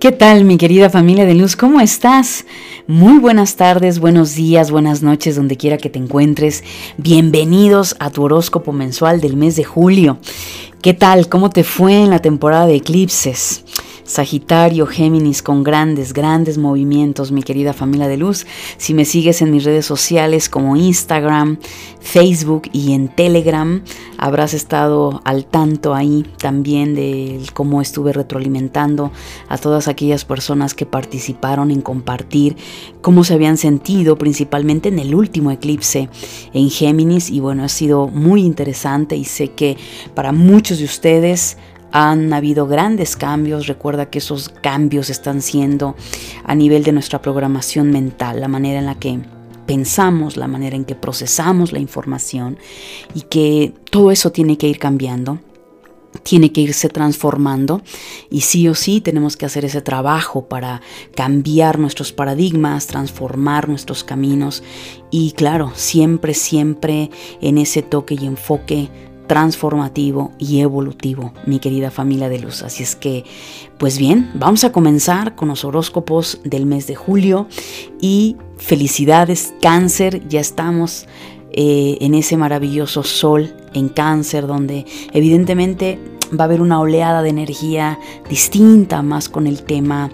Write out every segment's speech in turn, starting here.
¿Qué tal mi querida familia de luz? ¿Cómo estás? Muy buenas tardes, buenos días, buenas noches, donde quiera que te encuentres. Bienvenidos a tu horóscopo mensual del mes de julio. ¿Qué tal? ¿Cómo te fue en la temporada de eclipses? Sagitario, Géminis, con grandes, grandes movimientos, mi querida familia de luz. Si me sigues en mis redes sociales como Instagram, Facebook y en Telegram, habrás estado al tanto ahí también de cómo estuve retroalimentando a todas aquellas personas que participaron en compartir cómo se habían sentido, principalmente en el último eclipse en Géminis. Y bueno, ha sido muy interesante y sé que para muchos de ustedes han habido grandes cambios. Recuerda que esos cambios están siendo a nivel de nuestra programación mental, la manera en la que pensamos, la manera en que procesamos la información y que todo eso tiene que ir cambiando tiene que irse transformando y sí o sí tenemos que hacer ese trabajo para cambiar nuestros paradigmas, transformar nuestros caminos y claro, siempre, siempre en ese toque y enfoque transformativo y evolutivo, mi querida familia de luz. Así es que, pues bien, vamos a comenzar con los horóscopos del mes de julio y felicidades cáncer, ya estamos eh, en ese maravilloso sol en cáncer donde evidentemente va a haber una oleada de energía distinta más con el tema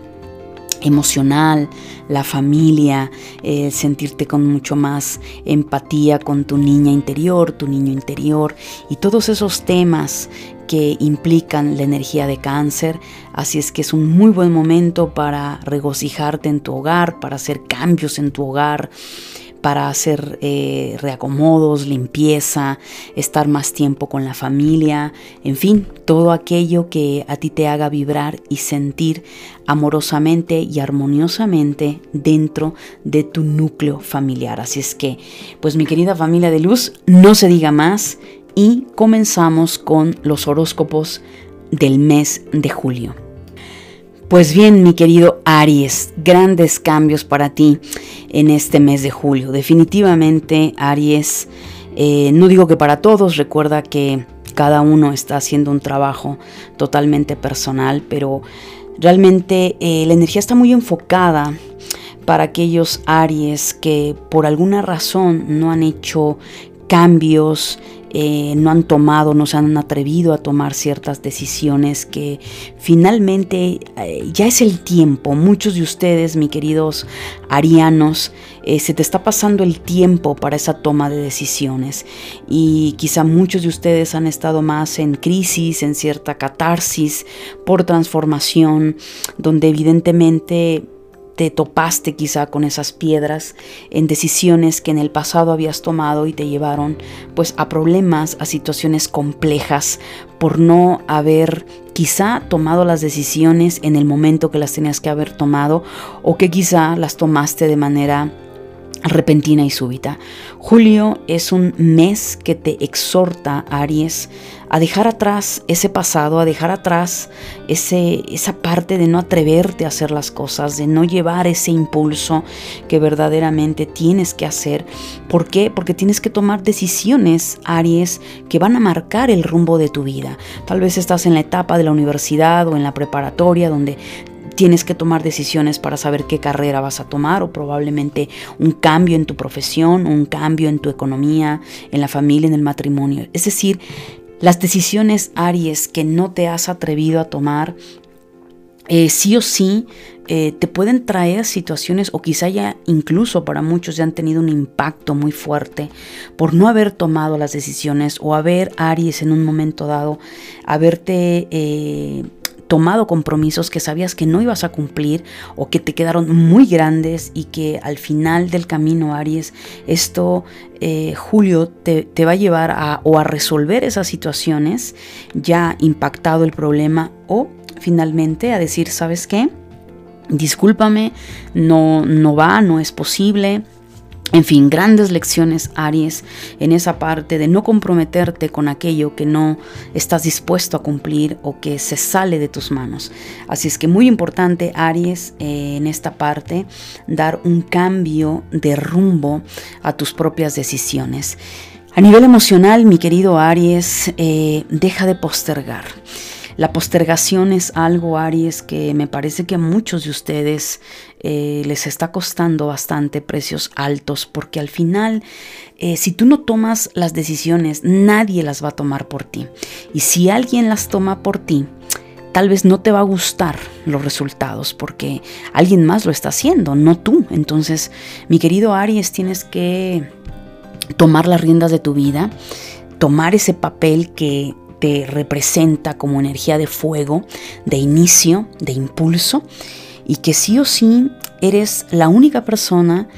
emocional, la familia, eh, sentirte con mucho más empatía con tu niña interior, tu niño interior y todos esos temas que implican la energía de cáncer. Así es que es un muy buen momento para regocijarte en tu hogar, para hacer cambios en tu hogar para hacer eh, reacomodos, limpieza, estar más tiempo con la familia, en fin, todo aquello que a ti te haga vibrar y sentir amorosamente y armoniosamente dentro de tu núcleo familiar. Así es que, pues mi querida familia de luz, no se diga más y comenzamos con los horóscopos del mes de julio. Pues bien, mi querido Aries, grandes cambios para ti en este mes de julio. Definitivamente, Aries, eh, no digo que para todos, recuerda que cada uno está haciendo un trabajo totalmente personal, pero realmente eh, la energía está muy enfocada para aquellos Aries que por alguna razón no han hecho cambios eh, no han tomado, no se han atrevido a tomar ciertas decisiones que finalmente eh, ya es el tiempo. Muchos de ustedes, mis queridos arianos, eh, se te está pasando el tiempo para esa toma de decisiones y quizá muchos de ustedes han estado más en crisis, en cierta catarsis por transformación, donde evidentemente te topaste quizá con esas piedras en decisiones que en el pasado habías tomado y te llevaron pues a problemas, a situaciones complejas por no haber quizá tomado las decisiones en el momento que las tenías que haber tomado o que quizá las tomaste de manera repentina y súbita. Julio es un mes que te exhorta, Aries, a dejar atrás ese pasado, a dejar atrás ese, esa parte de no atreverte a hacer las cosas, de no llevar ese impulso que verdaderamente tienes que hacer. ¿Por qué? Porque tienes que tomar decisiones, Aries, que van a marcar el rumbo de tu vida. Tal vez estás en la etapa de la universidad o en la preparatoria donde tienes que tomar decisiones para saber qué carrera vas a tomar o probablemente un cambio en tu profesión, un cambio en tu economía, en la familia, en el matrimonio. Es decir, las decisiones Aries que no te has atrevido a tomar, eh, sí o sí eh, te pueden traer situaciones o quizá ya incluso para muchos ya han tenido un impacto muy fuerte por no haber tomado las decisiones o haber Aries en un momento dado, haberte... Eh, tomado compromisos que sabías que no ibas a cumplir o que te quedaron muy grandes y que al final del camino, Aries, esto, eh, Julio, te, va a llevar a, o a resolver esas situaciones, ya impactado el problema o finalmente a decir, ¿sabes qué? Discúlpame, no, no va, no es posible En fin, grandes lecciones, Aries, en esa parte de no comprometerte con aquello que no estás dispuesto a cumplir o que se sale de tus manos. Así es que muy importante, Aries, eh, en esta parte, dar un cambio de rumbo a tus propias decisiones. A nivel emocional, mi querido Aries, eh, deja de postergar. La postergación es algo, Aries, que me parece que a muchos de ustedes eh, les está costando bastante precios altos, porque al final, eh, si tú no tomas las decisiones, nadie las va a tomar por ti. Y si alguien las toma por ti, tal vez no te va a gustar los resultados porque alguien más lo está haciendo, no tú. Entonces, mi querido Aries, tienes que tomar las riendas de tu vida, tomar ese papel que representa como energía de fuego, de inicio, de impulso, y que sí o sí eres la única persona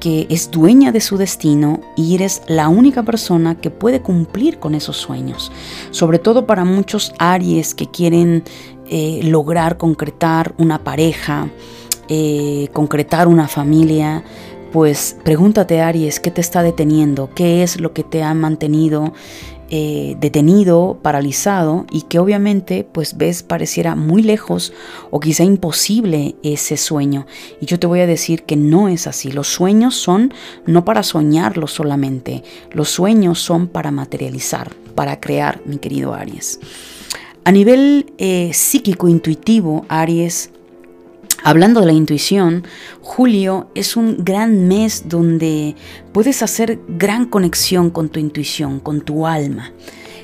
que es dueña de su destino y eres la única persona que puede cumplir con esos sueños. Sobre todo para muchos Aries que quieren eh, lograr concretar una pareja, eh, concretar una familia, pues pregúntate Aries, ¿qué te está deteniendo? ¿Qué es lo que te ha mantenido eh, detenido, paralizado y que obviamente pues ves pareciera muy lejos o quizá imposible ese sueño. Y yo te voy a decir que no es así. Los sueños son no para soñarlos solamente, los sueños son para materializar, para crear, mi querido Aries. A nivel eh, psíquico intuitivo, Aries, Hablando de la intuición, julio es un gran mes donde puedes hacer gran conexión con tu intuición, con tu alma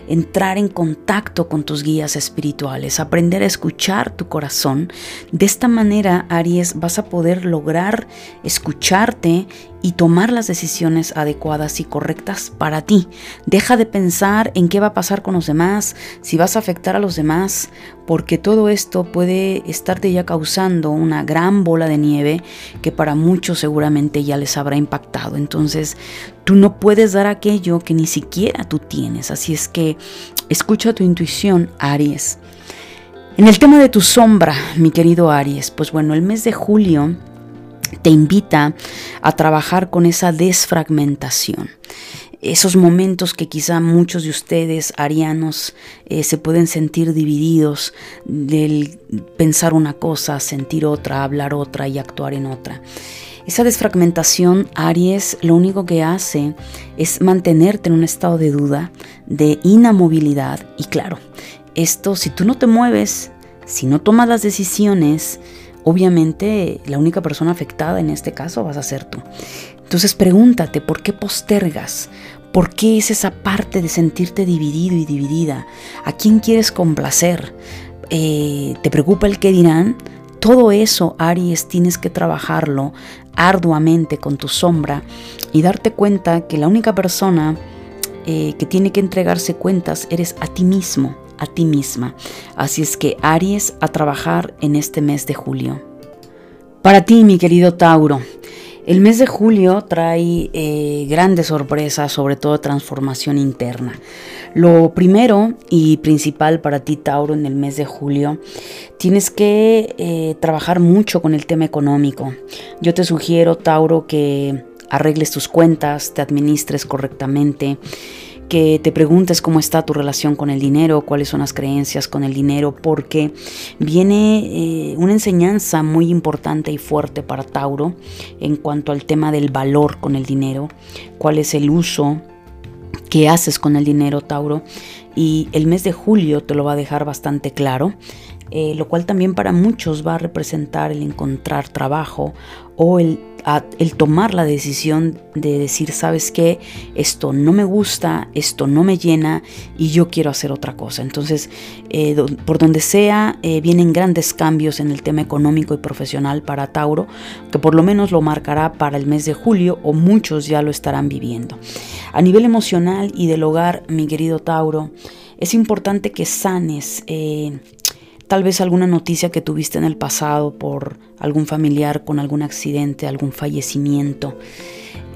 entrar en contacto con tus guías espirituales, aprender a escuchar tu corazón. De esta manera, Aries, vas a poder lograr escucharte y tomar las decisiones adecuadas y correctas para ti. Deja de pensar en qué va a pasar con los demás, si vas a afectar a los demás, porque todo esto puede estarte ya causando una gran bola de nieve que para muchos seguramente ya les habrá impactado. Entonces, tú no puedes dar aquello que ni siquiera tú tienes. Así es que escucha tu intuición, Aries. En el tema de tu sombra, mi querido Aries, pues bueno, el mes de julio te invita a trabajar con esa desfragmentación. Esos momentos que quizá muchos de ustedes, arianos, eh, se pueden sentir divididos del pensar una cosa, sentir otra, hablar otra y actuar en otra. Esa desfragmentación, Aries, lo único que hace es mantenerte en un estado de duda, de inamovilidad. Y claro, esto si tú no te mueves, si no tomas las decisiones, obviamente la única persona afectada en este caso vas a ser tú. Entonces pregúntate, ¿por qué postergas? ¿Por qué es esa parte de sentirte dividido y dividida? ¿A quién quieres complacer? Eh, ¿Te preocupa el qué dirán? Todo eso, Aries, tienes que trabajarlo arduamente con tu sombra y darte cuenta que la única persona eh, que tiene que entregarse cuentas eres a ti mismo a ti misma. Así es que Aries a trabajar en este mes de julio. Para ti, mi querido Tauro, el mes de julio trae eh, grandes sorpresas, sobre todo transformación interna. Lo primero y principal para ti, Tauro, en el mes de julio, tienes que eh, trabajar mucho con el tema económico. Yo te sugiero, Tauro, que arregles tus cuentas, te administres correctamente que te preguntes cómo está tu relación con el dinero, cuáles son las creencias con el dinero, porque viene eh, una enseñanza muy importante y fuerte para Tauro en cuanto al tema del valor con el dinero, cuál es el uso que haces con el dinero, Tauro. Y el mes de julio te lo va a dejar bastante claro. Eh, lo cual también para muchos va a representar el encontrar trabajo o el el tomar la decisión de decir, sabes qué, esto no me gusta, esto no me llena y yo quiero hacer otra cosa. Entonces, eh, por donde sea, eh, vienen grandes cambios en el tema económico y profesional para Tauro, que por lo menos lo marcará para el mes de julio o muchos ya lo estarán viviendo. A nivel emocional y del hogar, mi querido Tauro, es importante que sanes. Eh, tal vez alguna noticia que tuviste en el pasado por algún familiar con algún accidente, algún fallecimiento.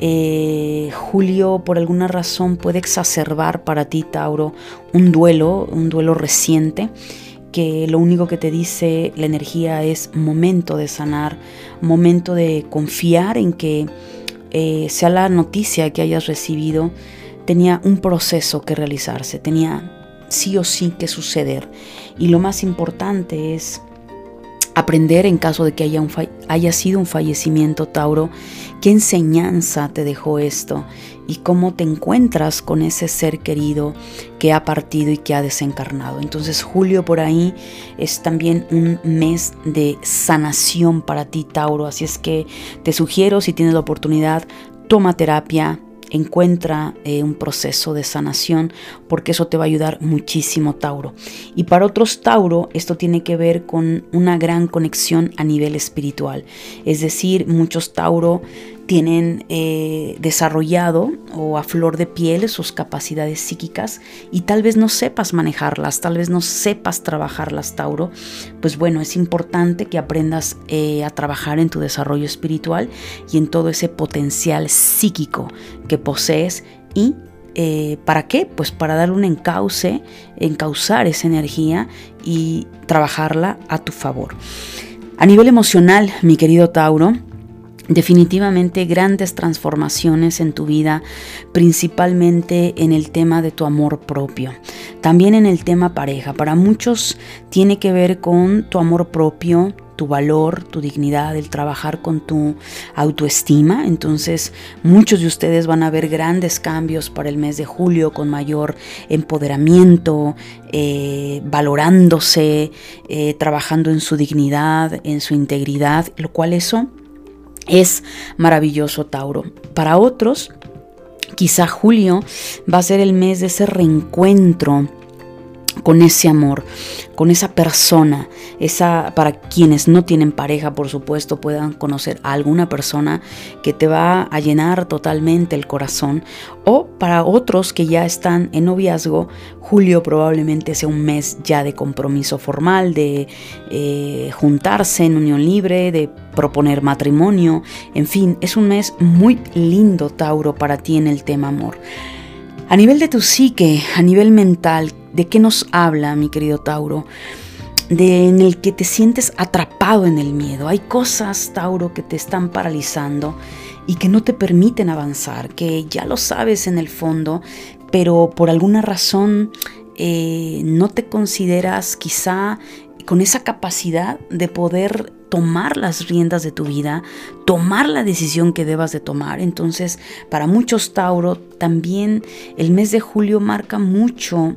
Eh, Julio por alguna razón puede exacerbar para ti, Tauro, un duelo, un duelo reciente que lo único que te dice la energía es momento de sanar, momento de confiar en que eh, sea la noticia que hayas recibido, tenía un proceso que realizarse, tenía sí o sí que suceder. Y lo más importante es aprender en caso de que haya, un haya sido un fallecimiento, Tauro, qué enseñanza te dejó esto y cómo te encuentras con ese ser querido que ha partido y que ha desencarnado. Entonces julio por ahí es también un mes de sanación para ti, Tauro, así es que te sugiero si tienes la oportunidad, toma terapia, encuentra eh, un proceso de sanación porque eso te va a ayudar muchísimo Tauro. Y para otros Tauro esto tiene que ver con una gran conexión a nivel espiritual. Es decir, muchos Tauro tienen eh, desarrollado o a flor de piel sus capacidades psíquicas y tal vez no sepas manejarlas, tal vez no sepas trabajarlas, Tauro, pues bueno, es importante que aprendas eh, a trabajar en tu desarrollo espiritual y en todo ese potencial psíquico que posees y eh, ¿Para qué? Pues para darle un encauce, encauzar esa energía y trabajarla a tu favor. A nivel emocional, mi querido Tauro, definitivamente grandes transformaciones en tu vida, principalmente en el tema de tu amor propio, también en el tema pareja. Para muchos tiene que ver con tu amor propio, tu valor, tu dignidad, el trabajar con tu autoestima. Entonces muchos de ustedes van a ver grandes cambios para el mes de julio con mayor empoderamiento, eh, valorándose, eh, trabajando en su dignidad, en su integridad, lo cual eso es maravilloso, Tauro. Para otros, quizá julio va a ser el mes de ese reencuentro con ese amor, con esa persona, esa para quienes no tienen pareja, por supuesto, puedan conocer a alguna persona que te va a llenar totalmente el corazón, o para otros que ya están en noviazgo, julio probablemente sea un mes ya de compromiso formal, de eh, juntarse en unión libre, de proponer matrimonio, en fin, es un mes muy lindo, Tauro, para ti en el tema amor. A nivel de tu psique, a nivel mental, ¿de qué nos habla, mi querido Tauro? De, en el que te sientes atrapado en el miedo. Hay cosas, Tauro, que te están paralizando y que no te permiten avanzar, que ya lo sabes en el fondo, pero por alguna razón eh, no te consideras quizá con esa capacidad de poder tomar las riendas de tu vida, tomar la decisión que debas de tomar. Entonces, para muchos Tauro, también el mes de julio marca mucho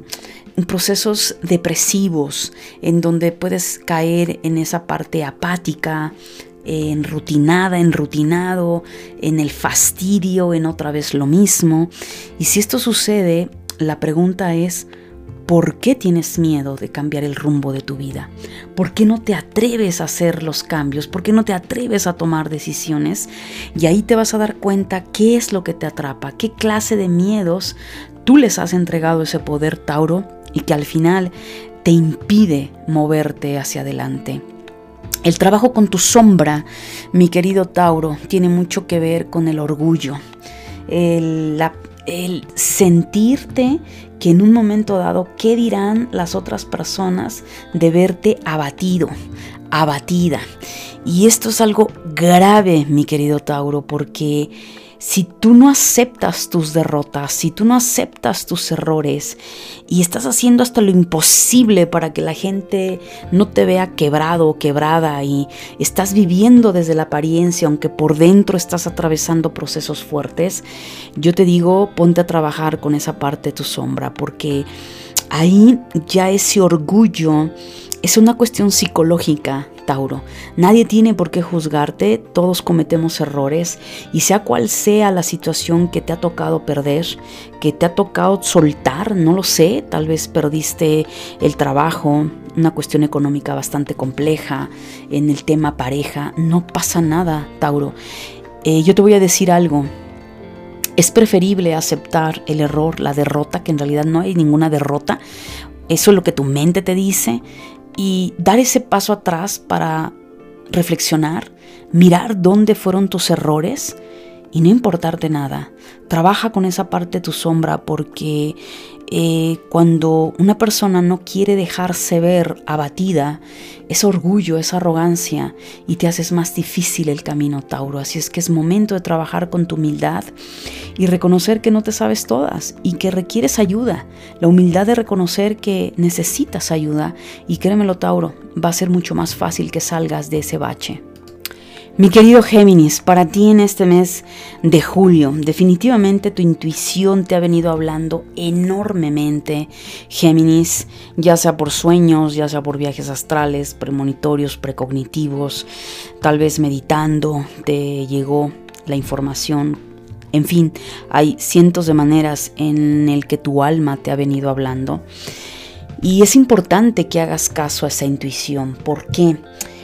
procesos depresivos en donde puedes caer en esa parte apática, en rutinada, en rutinado, en el fastidio, en otra vez lo mismo. Y si esto sucede, la pregunta es, ¿Por qué tienes miedo de cambiar el rumbo de tu vida? ¿Por qué no te atreves a hacer los cambios? ¿Por qué no te atreves a tomar decisiones? Y ahí te vas a dar cuenta qué es lo que te atrapa, qué clase de miedos tú les has entregado ese poder, Tauro, y que al final te impide moverte hacia adelante. El trabajo con tu sombra, mi querido Tauro, tiene mucho que ver con el orgullo, el, el sentirte que en un momento dado, ¿qué dirán las otras personas de verte abatido, abatida? Y esto es algo grave, mi querido Tauro, porque si tú no aceptas tus derrotas, si tú no aceptas tus errores y estás haciendo hasta lo imposible para que la gente no te vea quebrado o quebrada y estás viviendo desde la apariencia, aunque por dentro estás atravesando procesos fuertes, yo te digo, ponte a trabajar con esa parte de tu sombra, porque ahí ya ese orgullo es una cuestión psicológica Tauro. Nadie tiene por qué juzgarte, todos cometemos errores y sea cual sea la situación que te ha tocado perder, que te ha tocado soltar, no lo sé, tal vez perdiste el trabajo, una cuestión económica bastante compleja, en el tema pareja, no pasa nada, Tauro. Eh, yo te voy a decir algo, es preferible aceptar el error, la derrota, que en realidad no hay ninguna derrota. Eso es lo que tu mente te dice y dar ese paso atrás para reflexionar, mirar dónde fueron tus errores y no importarte nada. Trabaja con esa parte de tu sombra porque eh, cuando una persona no quiere dejarse ver abatida, es orgullo, es arrogancia y te haces más difícil el camino, Tauro. Así es que es momento de trabajar con tu humildad y reconocer que no te sabes todas y que requieres ayuda. La humildad de reconocer que necesitas ayuda y créemelo, Tauro, va a ser mucho más fácil que salgas de ese bache. Mi querido Géminis, para ti en este mes de julio, definitivamente tu intuición te ha venido hablando enormemente, Géminis, ya sea por sueños, ya sea por viajes astrales, premonitorios, precognitivos, tal vez meditando, te llegó la información. En fin, hay cientos de maneras en el que tu alma te ha venido hablando. Y es importante que hagas caso a esa intuición. ¿Por qué? porque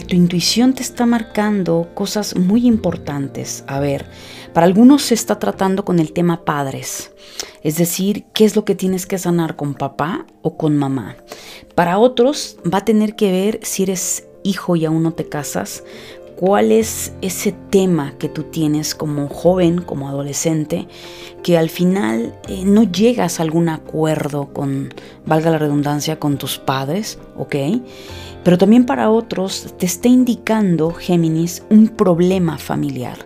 tu intuición te está marcando cosas muy importantes. A ver, para algunos se está tratando con el tema padres, es decir, qué es lo que tienes que sanar con papá o con mamá. Para otros va a tener que ver si eres hijo y aún no te casas, cuál es ese tema que tú tienes como joven, como adolescente, que al final eh, no llegas a algún acuerdo con, valga la redundancia, con tus padres, ¿ok? Pero también para otros te está indicando, Géminis, un problema familiar.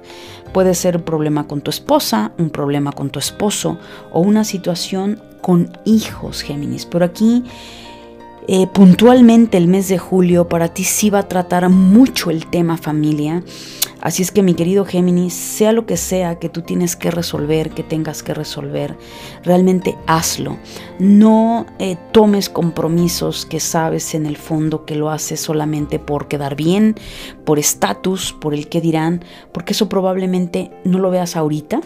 Puede ser un problema con tu esposa, un problema con tu esposo o una situación con hijos, Géminis. Pero aquí eh, puntualmente el mes de julio para ti sí va a tratar mucho el tema familia. Así es que mi querido Géminis, sea lo que sea que tú tienes que resolver, que tengas que resolver, realmente hazlo. No eh, tomes compromisos que sabes en el fondo que lo haces solamente por quedar bien, por estatus, por el que dirán, porque eso probablemente no lo veas ahorita,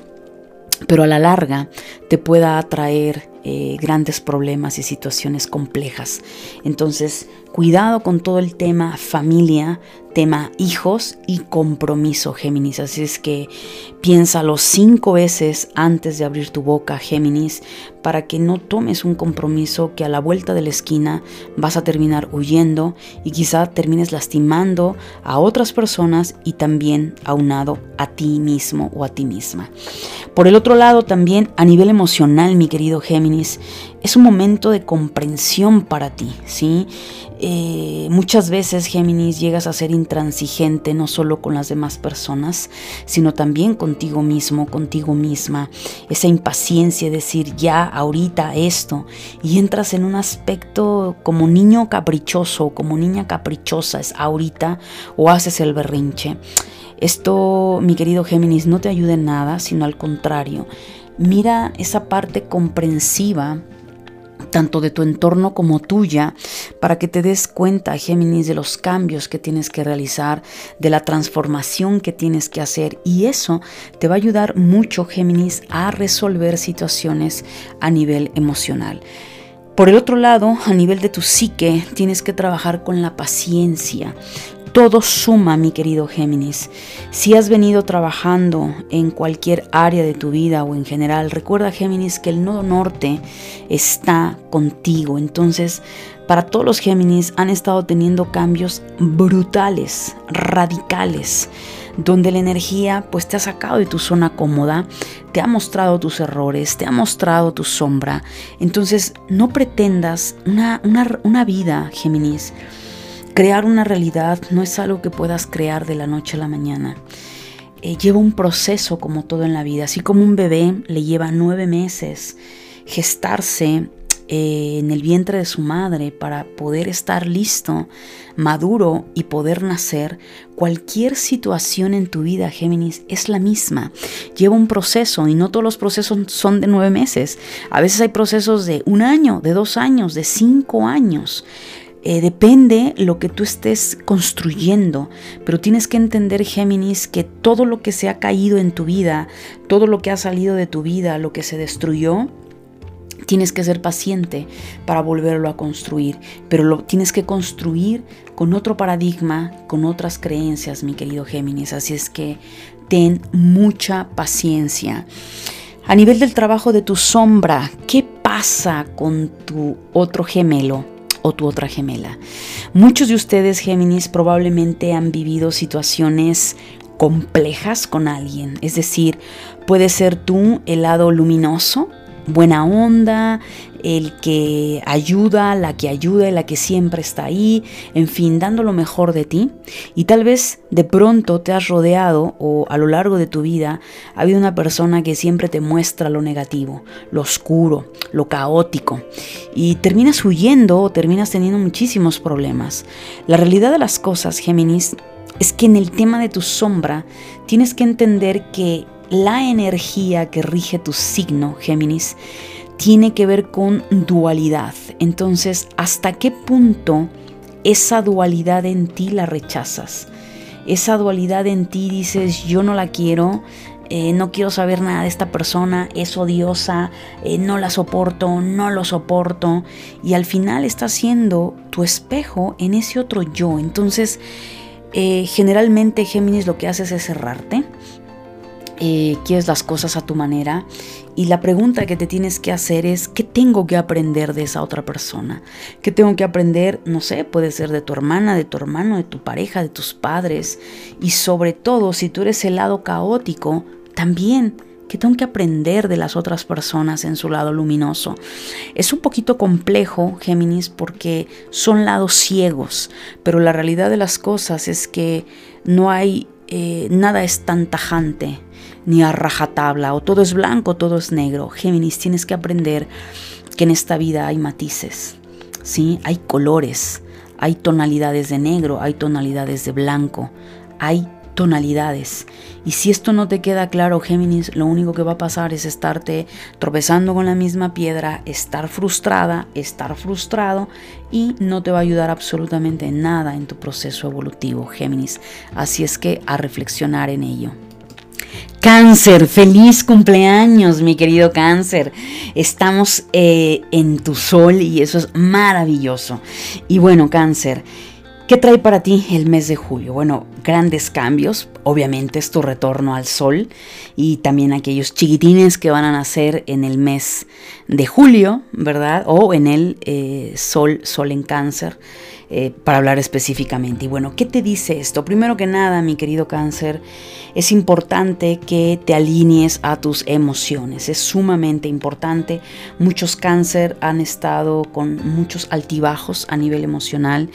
pero a la larga te pueda atraer eh, grandes problemas y situaciones complejas. Entonces, cuidado con todo el tema familia, tema hijos y compromiso, Géminis. Así es que piénsalo cinco veces antes de abrir tu boca, Géminis, para que no tomes un compromiso que a la vuelta de la esquina vas a terminar huyendo y quizá termines lastimando a otras personas y también aunado a ti mismo o a ti misma. Por el otro lado, también a nivel emocional, mi querido Géminis, es un momento de comprensión para ti, ¿sí? Eh, muchas veces, Géminis, llegas a ser intransigente no solo con las demás personas, sino también contigo mismo, contigo misma. Esa impaciencia de decir ya, ahorita, esto, y entras en un aspecto como niño caprichoso, como niña caprichosa, es ahorita, o haces el berrinche. Esto, mi querido Géminis, no te ayuda en nada, sino al contrario. Mira esa parte comprensiva tanto de tu entorno como tuya, para que te des cuenta, Géminis, de los cambios que tienes que realizar, de la transformación que tienes que hacer. Y eso te va a ayudar mucho, Géminis, a resolver situaciones a nivel emocional. Por el otro lado, a nivel de tu psique, tienes que trabajar con la paciencia, todo suma, mi querido Géminis. Si has venido trabajando en cualquier área de tu vida o en general, recuerda Géminis que el nodo norte está contigo. Entonces, para todos los Géminis han estado teniendo cambios brutales, radicales donde la energía pues te ha sacado de tu zona cómoda, te ha mostrado tus errores, te ha mostrado tu sombra. Entonces no pretendas una, una, una vida, Géminis, Crear una realidad no es algo que puedas crear de la noche a la mañana. Eh, lleva un proceso como todo en la vida. Así como un bebé le lleva nueve meses gestarse eh, en el vientre de su madre para poder estar listo, maduro y poder nacer, cualquier situación en tu vida, Géminis, es la misma. Lleva un proceso y no todos los procesos son de nueve meses. A veces hay procesos de un año, de dos años, de cinco años. Eh, depende lo que tú estés construyendo, pero tienes que entender, Géminis, que todo lo que se ha caído en tu vida, todo lo que ha salido de tu vida, lo que se destruyó, tienes que ser paciente para volverlo a construir, pero lo tienes que construir con otro paradigma, con otras creencias, mi querido Géminis. Así es que ten mucha paciencia. A nivel del trabajo de tu sombra, ¿qué pasa con tu otro gemelo? O tu otra gemela. Muchos de ustedes, Géminis, probablemente han vivido situaciones complejas con alguien. Es decir, puede ser tú el lado luminoso, buena onda, el que ayuda, la que ayuda, la que siempre está ahí, en fin, dando lo mejor de ti. Y tal vez de pronto te has rodeado o a lo largo de tu vida ha habido una persona que siempre te muestra lo negativo, lo oscuro, lo caótico. Y terminas huyendo o terminas teniendo muchísimos problemas. La realidad de las cosas, Géminis, es que en el tema de tu sombra tienes que entender que la energía que rige tu signo, Géminis, tiene que ver con dualidad. Entonces, ¿hasta qué punto esa dualidad en ti la rechazas? Esa dualidad en ti dices, yo no la quiero, eh, no quiero saber nada de esta persona, es odiosa, eh, no la soporto, no lo soporto. Y al final está siendo tu espejo en ese otro yo. Entonces, eh, generalmente Géminis lo que haces es cerrarte, eh, quieres las cosas a tu manera y la pregunta que te tienes que hacer es, ¿qué tengo que aprender de esa otra persona? ¿Qué tengo que aprender? No sé, puede ser de tu hermana, de tu hermano, de tu pareja, de tus padres y sobre todo, si tú eres el lado caótico, también. ¿Qué tengo que aprender de las otras personas en su lado luminoso? Es un poquito complejo, Géminis, porque son lados ciegos, pero la realidad de las cosas es que no hay, eh, nada es tan tajante ni a rajatabla, o todo es blanco, todo es negro. Géminis, tienes que aprender que en esta vida hay matices, ¿sí? Hay colores, hay tonalidades de negro, hay tonalidades de blanco, hay tonalidades. Y si esto no te queda claro, Géminis, lo único que va a pasar es estarte tropezando con la misma piedra, estar frustrada, estar frustrado y no te va a ayudar absolutamente nada en tu proceso evolutivo, Géminis. Así es que a reflexionar en ello. Cáncer, feliz cumpleaños, mi querido cáncer. Estamos eh, en tu sol y eso es maravilloso. Y bueno, cáncer, ¿qué trae para ti el mes de julio? Bueno, grandes cambios. Obviamente es tu retorno al sol y también aquellos chiquitines que van a nacer en el mes de julio, ¿verdad? O en el eh, sol, sol en cáncer. Eh, para hablar específicamente. Y bueno, ¿qué te dice esto? Primero que nada, mi querido cáncer, es importante que te alinees a tus emociones. Es sumamente importante. Muchos cáncer han estado con muchos altibajos a nivel emocional.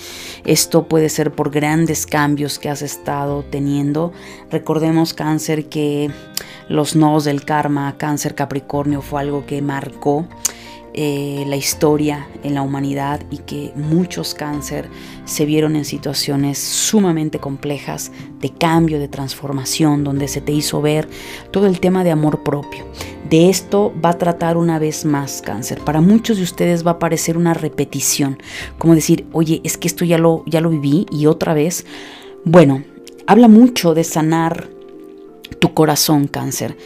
Esto puede ser por grandes cambios que has estado teniendo. Recordemos cáncer que los nodos del karma, cáncer Capricornio fue algo que marcó eh, la historia en la humanidad y que muchos cáncer se vieron en situaciones sumamente complejas de cambio, de transformación, donde se te hizo ver todo el tema de amor propio. De esto va a tratar una vez más cáncer. Para muchos de ustedes va a parecer una repetición, como decir, oye, es que esto ya lo, ya lo viví y otra vez. Bueno, habla mucho de sanar tu corazón cáncer.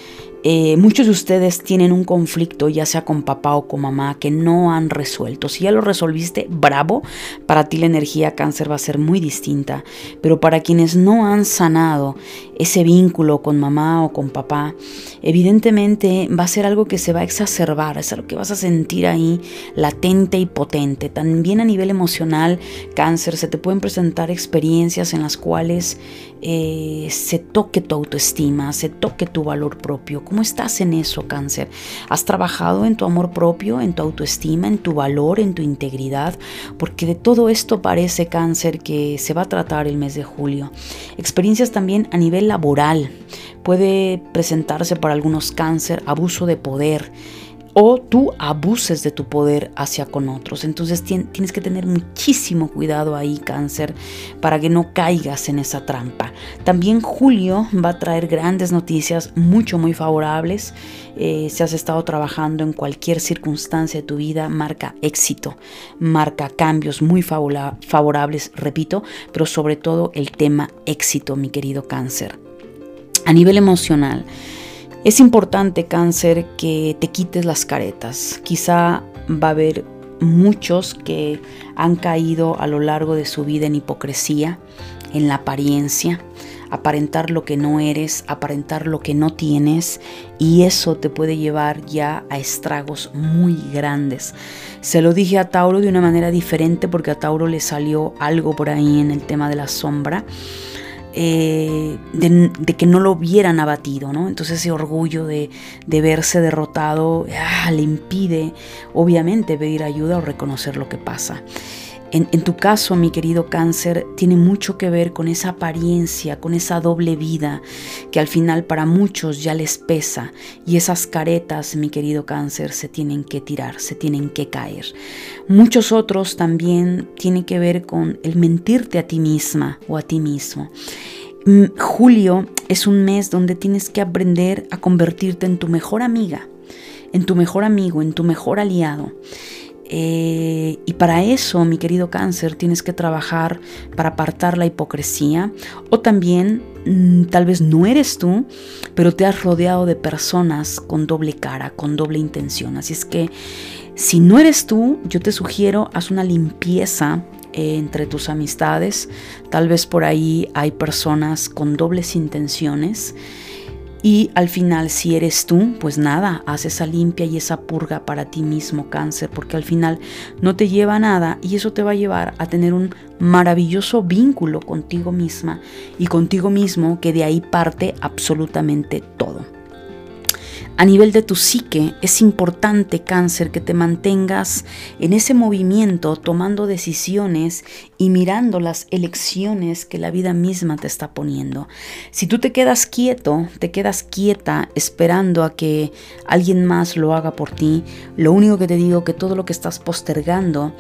Eh, muchos de ustedes tienen un conflicto, ya sea con papá o con mamá, que no han resuelto. Si ya lo resolviste, bravo, para ti la energía cáncer va a ser muy distinta. Pero para quienes no han sanado ese vínculo con mamá o con papá, evidentemente va a ser algo que se va a exacerbar, es algo que vas a sentir ahí latente y potente. También a nivel emocional, cáncer, se te pueden presentar experiencias en las cuales eh, se toque tu autoestima, se toque tu valor propio ¿Cómo estás en eso, cáncer? ¿Has trabajado en tu amor propio, en tu autoestima, en tu valor, en tu integridad? Porque de todo esto parece cáncer que se va a tratar el mes de julio. Experiencias también a nivel laboral. Puede presentarse para algunos cáncer abuso de poder o tú abuses de tu poder hacia con otros. Entonces tienes que tener muchísimo cuidado ahí, cáncer, para que no caigas en esa trampa. También julio va a traer grandes noticias, mucho, muy favorables. Eh, si has estado trabajando en cualquier circunstancia de tu vida, marca éxito, marca cambios muy favorables, repito, pero sobre todo el tema éxito, mi querido cáncer. A nivel emocional, es importante, cáncer, que te quites las caretas. Quizá va a haber muchos que han caído a lo largo de su vida en hipocresía, en la apariencia, aparentar lo que no eres, aparentar lo que no tienes y eso te puede llevar ya a estragos muy grandes. Se lo dije a Tauro de una manera diferente porque a Tauro le salió algo por ahí en el tema de la sombra eh, de, que no lo hubieran abatido, ¿no? Entonces ese orgullo de, verse derrotado ah, le impide, obviamente, pedir ayuda o reconocer lo que pasa. En, tu caso, mi querido cáncer, tiene mucho que ver con esa apariencia, con esa doble vida que al final para muchos ya les pesa y esas caretas, mi querido cáncer, se tienen que tirar, se tienen que caer. Muchos otros también tienen que ver con el mentirte a ti misma o a ti mismo. Mm, julio es un mes donde tienes que aprender a convertirte en tu mejor amiga, en tu mejor amigo, en tu mejor aliado. Eh, y para eso, mi querido cáncer, tienes que trabajar para apartar la hipocresía o también mm, tal vez no eres tú, pero te has rodeado de personas con doble cara, con doble intención. Así es que si no eres tú, yo te sugiero, haz una limpieza eh, entre tus amistades. Tal vez por ahí hay personas con dobles intenciones y al final, si eres tú, pues nada, haz esa limpia y esa purga para ti mismo, cáncer, porque al final no te lleva a nada y eso te va a llevar a tener un maravilloso vínculo contigo misma y contigo mismo, que de ahí parte absolutamente todo. A nivel de tu psique es importante, cáncer, que te mantengas en ese movimiento, tomando decisiones y mirando las elecciones que la vida misma te está poniendo. Si tú te quedas quieto, te quedas quieta esperando a que alguien más lo haga por ti, lo único que te digo que todo lo que estás postergando,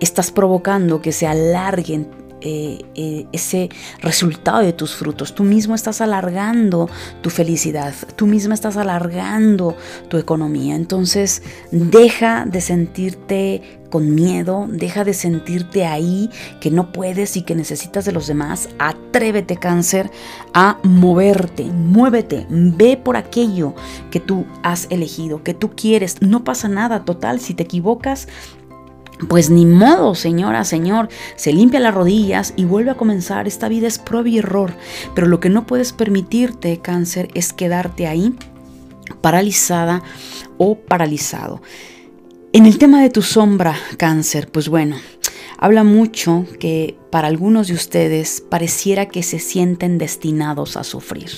estás provocando que se alarguen eh, eh, ese resultado de tus frutos. Tú mismo estás alargando tu felicidad, tú misma estás alargando tu economía. Entonces, deja de sentirte con miedo, deja de sentirte ahí que no puedes y que necesitas de los demás. Atrévete, cáncer, a moverte, muévete, ve por aquello que tú has elegido, que tú quieres. No pasa nada, total, si te equivocas, pues ni modo, señora, señor, se limpia las rodillas y vuelve a comenzar. Esta vida es prueba y error, pero lo que no puedes permitirte, cáncer, es quedarte ahí paralizada o paralizado. En el tema de tu sombra, cáncer, pues bueno, habla mucho que para algunos de ustedes pareciera que se sienten destinados a sufrir.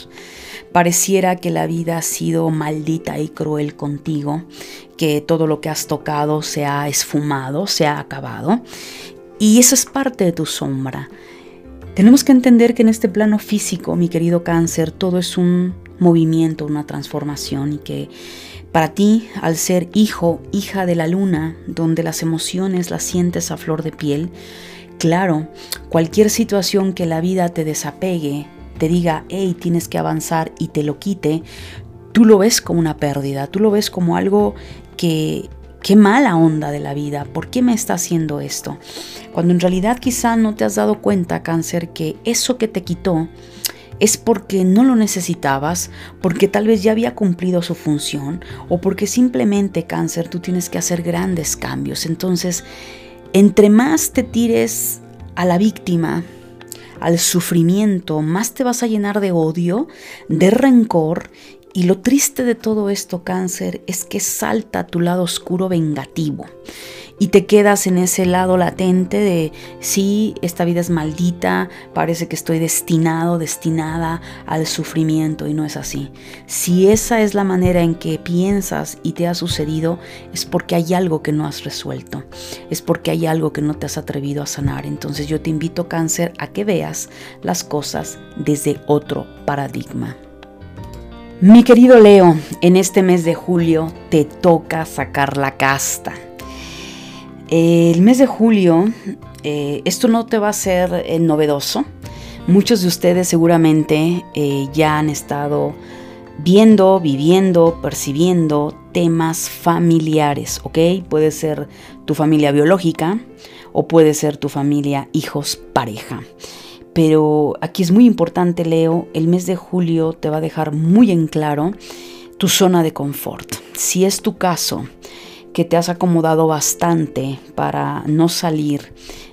Pareciera que la vida ha sido maldita y cruel contigo, que todo lo que has tocado se ha esfumado, se ha acabado. Y eso es parte de tu sombra. Tenemos que entender que en este plano físico, mi querido cáncer, todo es un movimiento, una transformación y que para ti, al ser hijo, hija de la luna, donde las emociones las sientes a flor de piel, claro, cualquier situación que la vida te desapegue, te diga, hey, tienes que avanzar y te lo quite, tú lo ves como una pérdida, tú lo ves como algo que, qué mala onda de la vida, ¿por qué me está haciendo esto? Cuando en realidad quizá no te has dado cuenta, cáncer, que eso que te quitó es porque no lo necesitabas, porque tal vez ya había cumplido su función o porque simplemente, cáncer, tú tienes que hacer grandes cambios. Entonces, entre más te tires a la víctima, al sufrimiento, más te vas a llenar de odio, de rencor y lo triste de todo esto, cáncer, es que salta a tu lado oscuro vengativo y te quedas en ese lado latente de, sí, esta vida es maldita, parece que estoy destinado, destinada al sufrimiento y no es así. Si esa es la manera en que piensas y te ha sucedido, es porque hay algo que no has resuelto, es porque hay algo que no te has atrevido a sanar. Entonces yo te invito, cáncer, a que veas las cosas desde otro paradigma. Mi querido Leo, en este mes de julio te toca sacar la casta. El mes de julio, eh, esto no te va a ser eh, novedoso. Muchos de ustedes seguramente eh, ya han estado viendo, viviendo, percibiendo temas familiares, ¿ok? Puede ser tu familia biológica o puede ser tu familia hijos pareja. Pero aquí es muy importante, Leo, el mes de julio te va a dejar muy en claro tu zona de confort. Si es tu caso, que te has acomodado bastante para no salir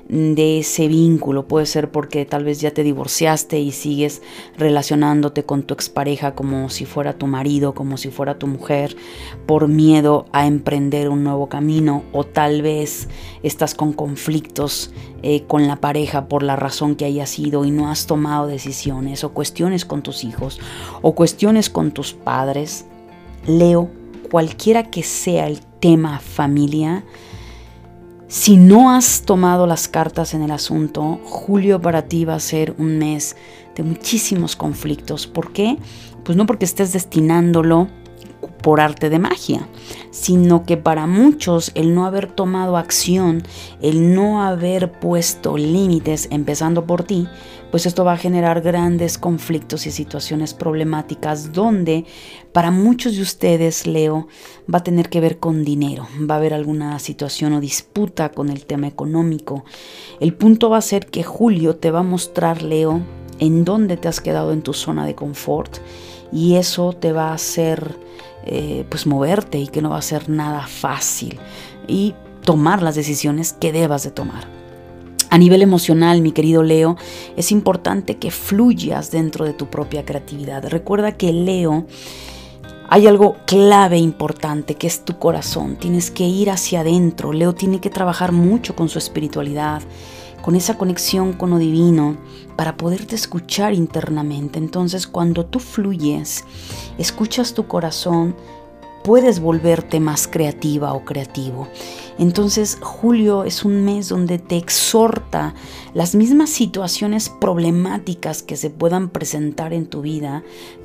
de ese vínculo. Puede ser porque tal vez ya te divorciaste y sigues relacionándote con tu expareja como si fuera tu marido, como si fuera tu mujer, por miedo a emprender un nuevo camino. O tal vez estás con conflictos eh, con la pareja por la razón que haya sido y no has tomado decisiones o cuestiones con tus hijos o cuestiones con tus padres. Leo, cualquiera que sea el tema familia, si no has tomado las cartas en el asunto, julio para ti va a ser un mes de muchísimos conflictos. ¿Por qué? Pues no porque estés destinándolo por arte de magia, sino que para muchos el no haber tomado acción, el no haber puesto límites, empezando por ti, pues esto va a generar grandes conflictos y situaciones problemáticas donde para muchos de ustedes, Leo, va a tener que ver con dinero, va a haber alguna situación o disputa con el tema económico. El punto va a ser que Julio te va a mostrar, Leo, en dónde te has quedado en tu zona de confort y eso te va a hacer eh, pues moverte y que no va a ser nada fácil y tomar las decisiones que debas de tomar. A nivel emocional, mi querido Leo, es importante que fluyas dentro de tu propia creatividad. Recuerda que Leo hay algo clave importante que es tu corazón. Tienes que ir hacia adentro. Leo tiene que trabajar mucho con su espiritualidad, con esa conexión con lo divino para poderte escuchar internamente. Entonces, cuando tú fluyes, escuchas tu corazón, puedes volverte más creativa o creativo. Entonces julio es un mes donde te exhorta las mismas situaciones problemáticas que se puedan presentar en tu vida,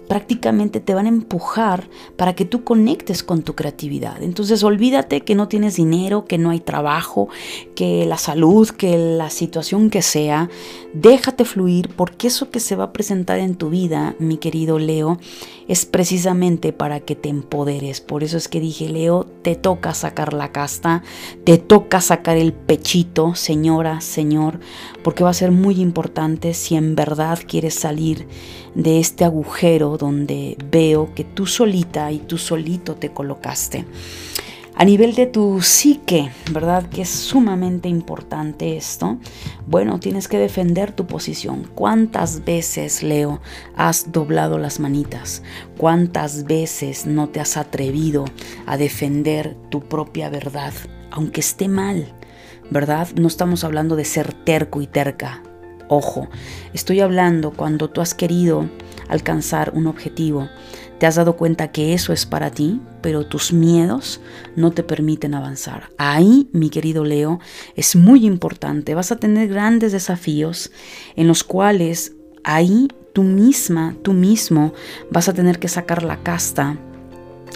prácticamente te van a empujar para que tú conectes con tu creatividad. Entonces olvídate que no tienes dinero, que no hay trabajo, que la salud, que la situación que sea, déjate fluir porque eso que se va a presentar en tu vida, mi querido Leo, es precisamente para que te empoderes. Por eso es que dije, Leo, te toca sacar la casta, te toca sacar el pechito, señora, señor, porque va a ser muy importante si en verdad quieres salir de este agujero donde veo que tú solita y tú solito te colocaste. A nivel de tu psique, ¿verdad? Que es sumamente importante esto. Bueno, tienes que defender tu posición. ¿Cuántas veces, Leo, has doblado las manitas? ¿Cuántas veces no te has atrevido a defender tu propia verdad? Aunque esté mal, ¿verdad? No estamos hablando de ser terco y terca. Ojo, estoy hablando cuando tú has querido alcanzar un objetivo, te has dado cuenta que eso es para ti, pero tus miedos no te permiten avanzar. Ahí, mi querido Leo, es muy importante. Vas a tener grandes desafíos en los cuales ahí tú misma, tú mismo, vas a tener que sacar la casta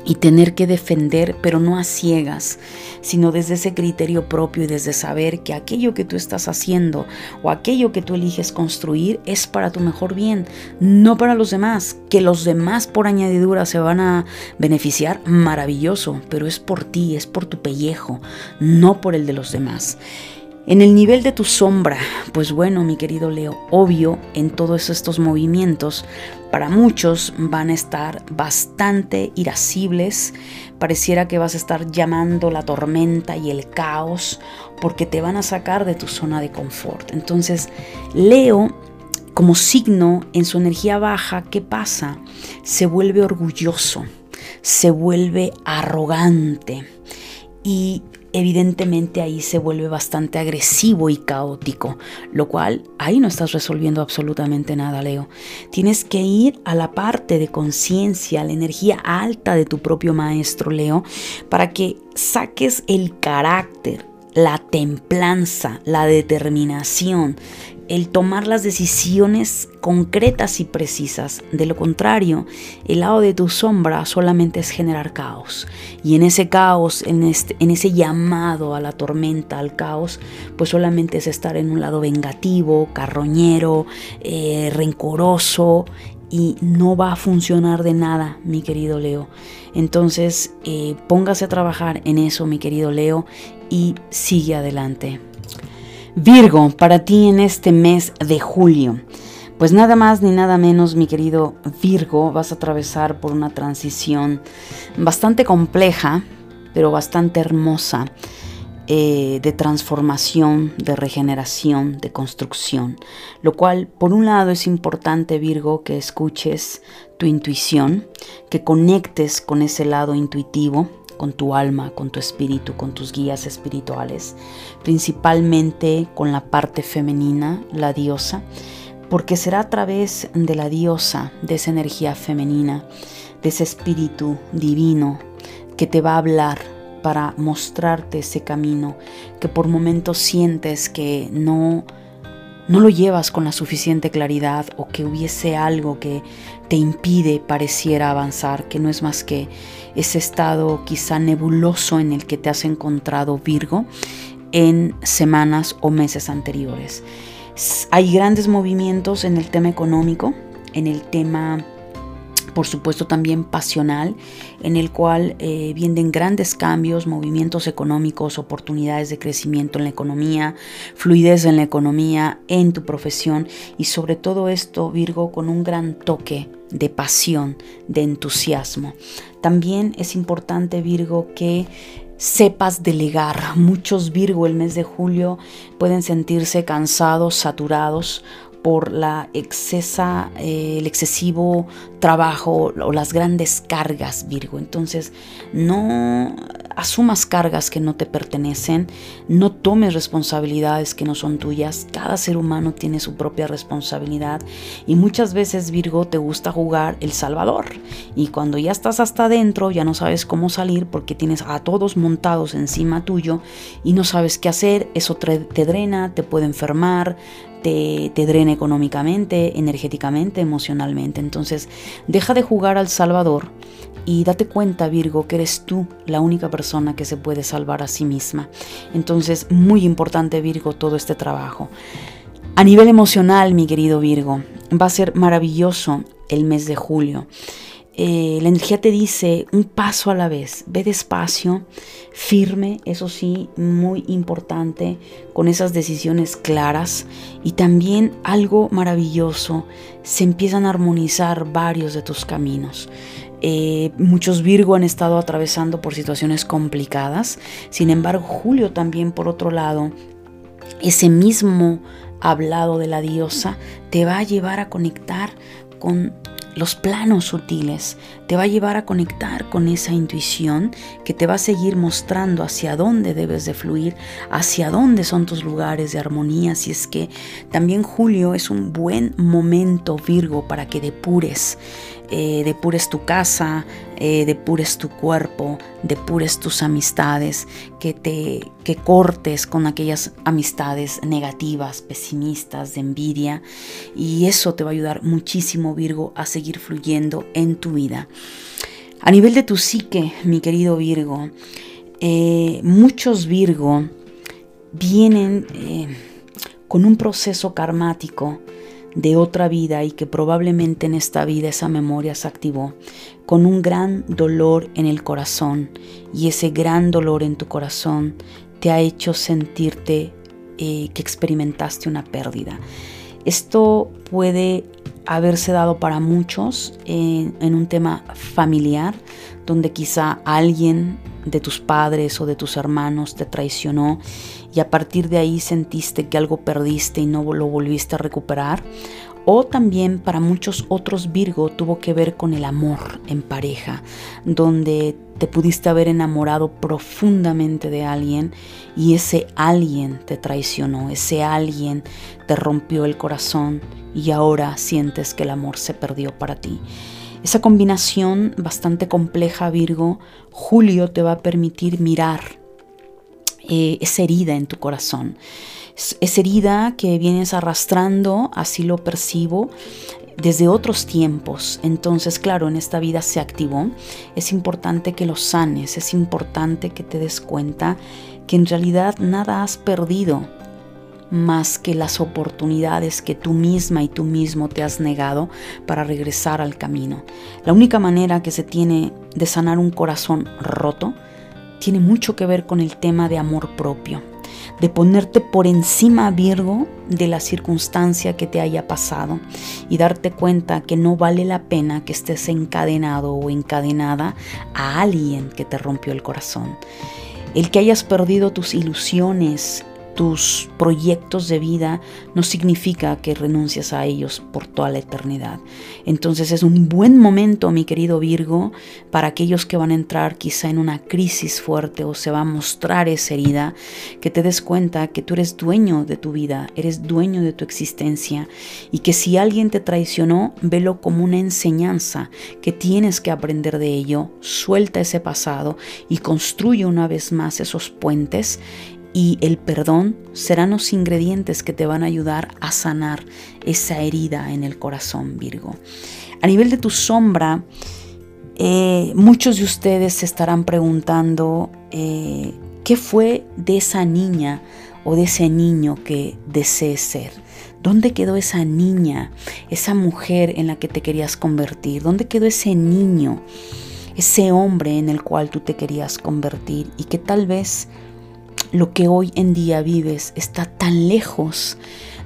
y tener que defender, pero no a ciegas, sino desde ese criterio propio y desde saber que aquello que tú estás haciendo o aquello que tú eliges construir es para tu mejor bien, no para los demás. Que los demás por añadidura se van a beneficiar, maravilloso, pero es por ti, es por tu pellejo, no por el de los demás. En el nivel de tu sombra, pues bueno, mi querido Leo, obvio, en todos estos movimientos, para muchos van a estar bastante irascibles, pareciera que vas a estar llamando la tormenta y el caos, porque te van a sacar de tu zona de confort. Entonces, Leo como signo en su energía baja, ¿qué pasa? Se vuelve orgulloso, se vuelve arrogante y evidentemente ahí se vuelve bastante agresivo y caótico, lo cual ahí no estás resolviendo absolutamente nada, Leo. Tienes que ir a la parte de conciencia, la energía alta de tu propio maestro, Leo, para que saques el carácter, la templanza, la determinación, el tomar las decisiones concretas y precisas. De lo contrario, el lado de tu sombra solamente es generar caos. Y en ese caos, en, este, ese llamado a la tormenta, al caos, pues solamente es estar en un lado vengativo, carroñero, eh, rencoroso. Y no va a funcionar de nada, mi querido Leo. Entonces, eh, póngase a trabajar en eso, mi querido Leo, y sigue adelante. Virgo, para ti en este mes de julio. Pues nada más ni nada menos, mi querido Virgo, vas a atravesar por una transición bastante compleja, pero bastante hermosa. eh, de transformación, de regeneración, de construcción. Lo cual, por un lado, es importante, Virgo, que escuches tu intuición, que conectes con ese lado intuitivo, con tu alma, con tu espíritu, con tus guías espirituales, principalmente con la parte femenina, la diosa, porque será a través de la diosa, de esa energía femenina, de ese espíritu divino que te va a hablar para mostrarte ese camino que por momentos sientes que no no lo llevas con la suficiente claridad o que hubiese algo que te impide pareciera avanzar, que no es más que ese estado quizá nebuloso en el que te has encontrado Virgo en semanas o meses anteriores. Hay grandes movimientos en el tema económico, en el tema por supuesto también pasional, en el cual eh, vienen grandes cambios, movimientos económicos, oportunidades de crecimiento en la economía, fluidez en la economía, en tu profesión y sobre todo esto, Virgo, con un gran toque de pasión, de entusiasmo. También es importante, Virgo, que sepas delegar. Muchos Virgo el mes de julio pueden sentirse cansados, saturados por la excesa, eh, el excesivo trabajo o las grandes cargas, Virgo. Entonces, no asumas cargas que no te pertenecen, no tomes responsabilidades que no son tuyas. Cada ser humano tiene su propia responsabilidad y muchas veces, Virgo, te gusta jugar el salvador. Y cuando ya estás hasta adentro, ya no sabes cómo salir porque tienes a todos montados encima tuyo y no sabes qué hacer. Eso te drena, te puede enfermar, te, drena económicamente, energéticamente, emocionalmente. Entonces, deja de jugar al Salvador y date cuenta, Virgo, que eres tú la única persona que se puede salvar a sí misma. Entonces, muy importante, Virgo, todo este trabajo. A nivel emocional, mi querido Virgo, va a ser maravilloso el mes de julio. Eh, la energía te dice un paso a la vez, ve despacio, firme, eso sí, muy importante, con esas decisiones claras. Y también algo maravilloso, se empiezan a armonizar varios de tus caminos. Eh, muchos Virgo han estado atravesando por situaciones complicadas, sin embargo Julio también por otro lado, ese mismo hablado de la diosa te va a llevar a conectar con los planos sutiles, te va a llevar a conectar con esa intuición que te va a seguir mostrando hacia dónde debes de fluir, hacia dónde son tus lugares de armonía, si es que también julio es un buen momento Virgo para que depures eh, depures tu casa, eh, depures tu cuerpo, depures tus amistades, que te que cortes con aquellas amistades negativas, pesimistas, de envidia, y eso te va a ayudar muchísimo, Virgo, a seguir fluyendo en tu vida. A nivel de tu psique, mi querido Virgo, eh, muchos Virgo vienen con un proceso karmático de otra vida y que probablemente en esta vida esa memoria se activó con un gran dolor en el corazón y ese gran dolor en tu corazón te ha hecho sentirte eh, que experimentaste una pérdida. Esto puede haberse dado para muchos en, en un tema familiar, donde quizá alguien de tus padres o de tus hermanos te traicionó a partir de ahí sentiste que algo perdiste y no lo volviste a recuperar. O también para muchos otros Virgo tuvo que ver con el amor en pareja, donde te pudiste haber enamorado profundamente de alguien y ese alguien te traicionó, ese alguien te rompió el corazón y ahora sientes que el amor se perdió para ti. Esa combinación bastante compleja, Virgo, Julio te va a permitir mirar eh, esa herida en tu corazón. Esa herida que vienes arrastrando, así lo percibo, desde otros tiempos. Entonces, claro, en esta vida se activó. Es importante que lo sanes, es importante que te des cuenta que en realidad nada has perdido más que las oportunidades que tú misma y tú mismo te has negado para regresar al camino. La única manera que se tiene de sanar un corazón roto tiene mucho que ver con el tema de amor propio, de ponerte por encima, Virgo, de la circunstancia que te haya pasado y darte cuenta que no vale la pena que estés encadenado o encadenada a alguien que te rompió el corazón. El que hayas perdido tus ilusiones, tus proyectos de vida no significa que renuncies a ellos por toda la eternidad. Entonces es un buen momento, mi querido Virgo, para aquellos que van a entrar quizá en una crisis fuerte o se va a mostrar esa herida, que te des cuenta que tú eres dueño de tu vida, eres dueño de tu existencia y que si alguien te traicionó, velo como una enseñanza, que tienes que aprender de ello, suelta ese pasado y construye una vez más esos puentes y el perdón serán los ingredientes que te van a ayudar a sanar esa herida en el corazón, Virgo. A nivel de tu sombra, eh, muchos de ustedes se estarán preguntando eh, qué fue de esa niña o de ese niño que desees ser. ¿Dónde quedó esa niña, esa mujer en la que te querías convertir? ¿Dónde quedó ese niño, ese hombre en el cual tú te querías convertir y que tal vez lo que hoy en día vives está tan lejos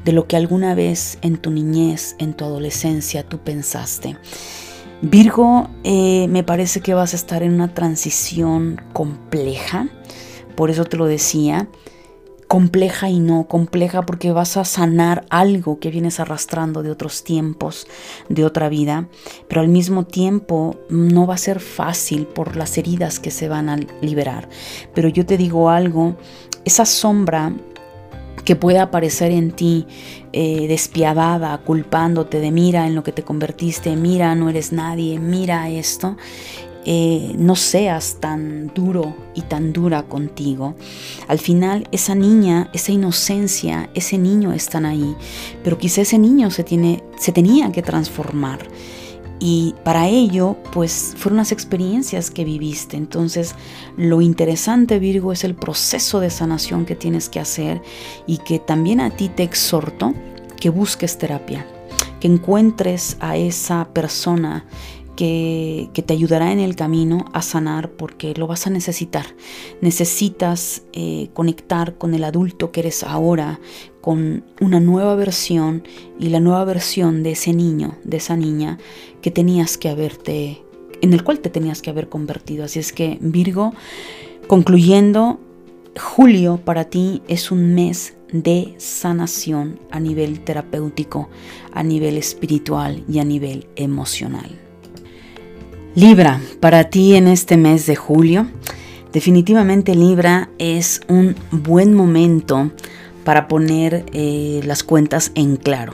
de lo que alguna vez en tu niñez, en tu adolescencia, tú pensaste. Virgo, eh, me parece que vas a estar en una transición compleja, por eso te lo decía, compleja y no compleja porque vas a sanar algo que vienes arrastrando de otros tiempos, de otra vida, pero al mismo tiempo no va a ser fácil por las heridas que se van a liberar. Pero yo te digo algo, esa sombra que pueda aparecer en ti eh, despiadada, culpándote de mira en lo que te convertiste, mira, no eres nadie, mira esto, eh, no seas tan duro y tan dura contigo. Al final esa niña, esa inocencia, ese niño están ahí, pero quizá ese niño se, tiene, se tenía que transformar. Y para ello, pues fueron las experiencias que viviste. Entonces, lo interesante, Virgo, es el proceso de sanación que tienes que hacer y que también a ti te exhorto que busques terapia, que encuentres a esa persona que, te ayudará en el camino a sanar porque lo vas a necesitar. Necesitas eh, conectar con el adulto que eres ahora, con una nueva versión y la nueva versión de ese niño, de esa niña que tenías que haberte, en el cual te tenías que haber convertido. Así es que Virgo, concluyendo, julio para ti es un mes de sanación a nivel terapéutico, a nivel espiritual y a nivel emocional. Libra, para ti en este mes de julio, definitivamente Libra es un buen momento para poner eh, las cuentas en claro.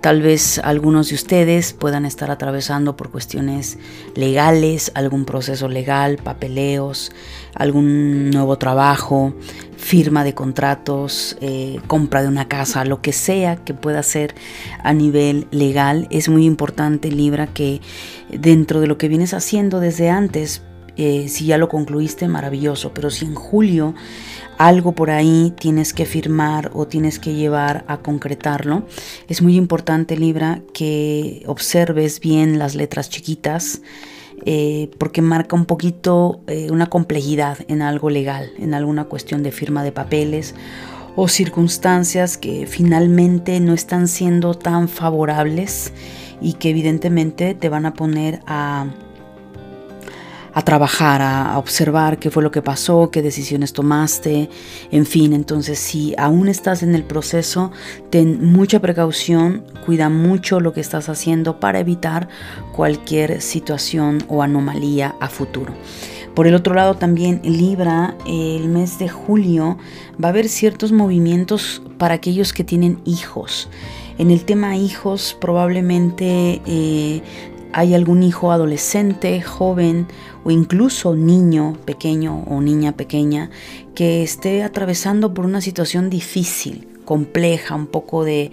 Tal vez algunos de ustedes puedan estar atravesando por cuestiones legales, algún proceso legal, papeleos, algún nuevo trabajo, firma de contratos, eh, compra de una casa, lo que sea que pueda ser a nivel legal. Es muy importante, Libra, que dentro de lo que vienes haciendo desde antes, eh, si ya lo concluiste, maravilloso, pero si en julio algo por ahí tienes que firmar o tienes que llevar a concretarlo, es muy importante, Libra, que observes bien las letras chiquitas, eh, porque marca un poquito eh, una complejidad en algo legal, en alguna cuestión de firma de papeles o circunstancias que finalmente no están siendo tan favorables y que evidentemente te van a poner a a trabajar, a, observar qué fue lo que pasó, qué decisiones tomaste, en fin, entonces si aún estás en el proceso, ten mucha precaución, cuida mucho lo que estás haciendo para evitar cualquier situación o anomalía a futuro. Por el otro lado también Libra, el mes de julio va a haber ciertos movimientos para aquellos que tienen hijos. En el tema hijos probablemente eh, hay algún hijo adolescente, joven o incluso niño pequeño o niña pequeña que esté atravesando por una situación difícil, compleja, un poco de,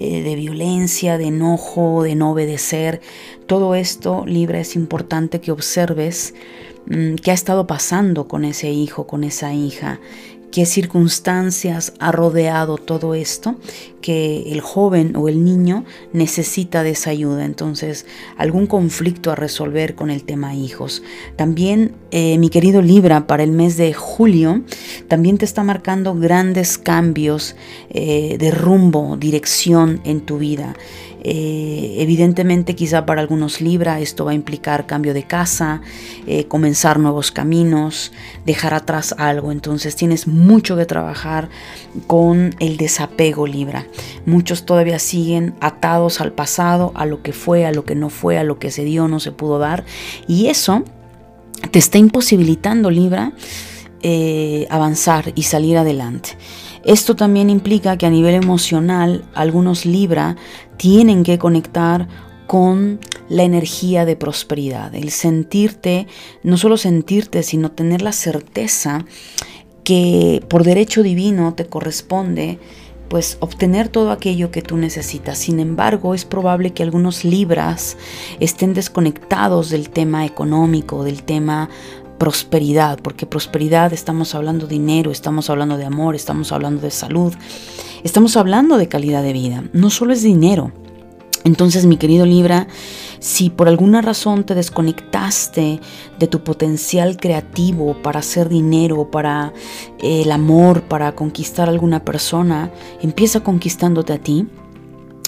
eh, violencia, de enojo, de no obedecer. Todo esto, Libra, es importante que observes mm, qué ha estado pasando con ese hijo, con esa hija, qué circunstancias ha rodeado todo esto, que el joven o el niño necesita de esa ayuda. Entonces, algún conflicto a resolver con el tema hijos. También, eh, mi querido Libra, para el mes de julio, también te está marcando grandes cambios eh, de rumbo, dirección en tu vida. Eh, evidentemente quizá para algunos Libra esto va a implicar cambio de casa, eh, comenzar nuevos caminos, dejar atrás algo. Entonces tienes mucho que trabajar con el desapego Libra. Muchos todavía siguen atados al pasado, a lo que fue, a lo que no fue, a lo que se dio, no se pudo dar. Y eso te está imposibilitando Libra eh, avanzar y salir adelante. Esto también implica que a nivel emocional algunos Libra tienen que conectar con la energía de prosperidad, el sentirte, no solo sentirte, sino tener la certeza que por derecho divino te corresponde pues obtener todo aquello que tú necesitas. Sin embargo, es probable que algunos libras estén desconectados del tema económico, del tema prosperidad, porque prosperidad estamos hablando de dinero, estamos hablando de amor, estamos hablando de salud, estamos hablando de calidad de vida, no solo es dinero. Entonces, mi querido Libra, si por alguna razón te desconectaste de tu potencial creativo para hacer dinero, para eh, el amor, para conquistar a alguna persona, empieza conquistándote a ti,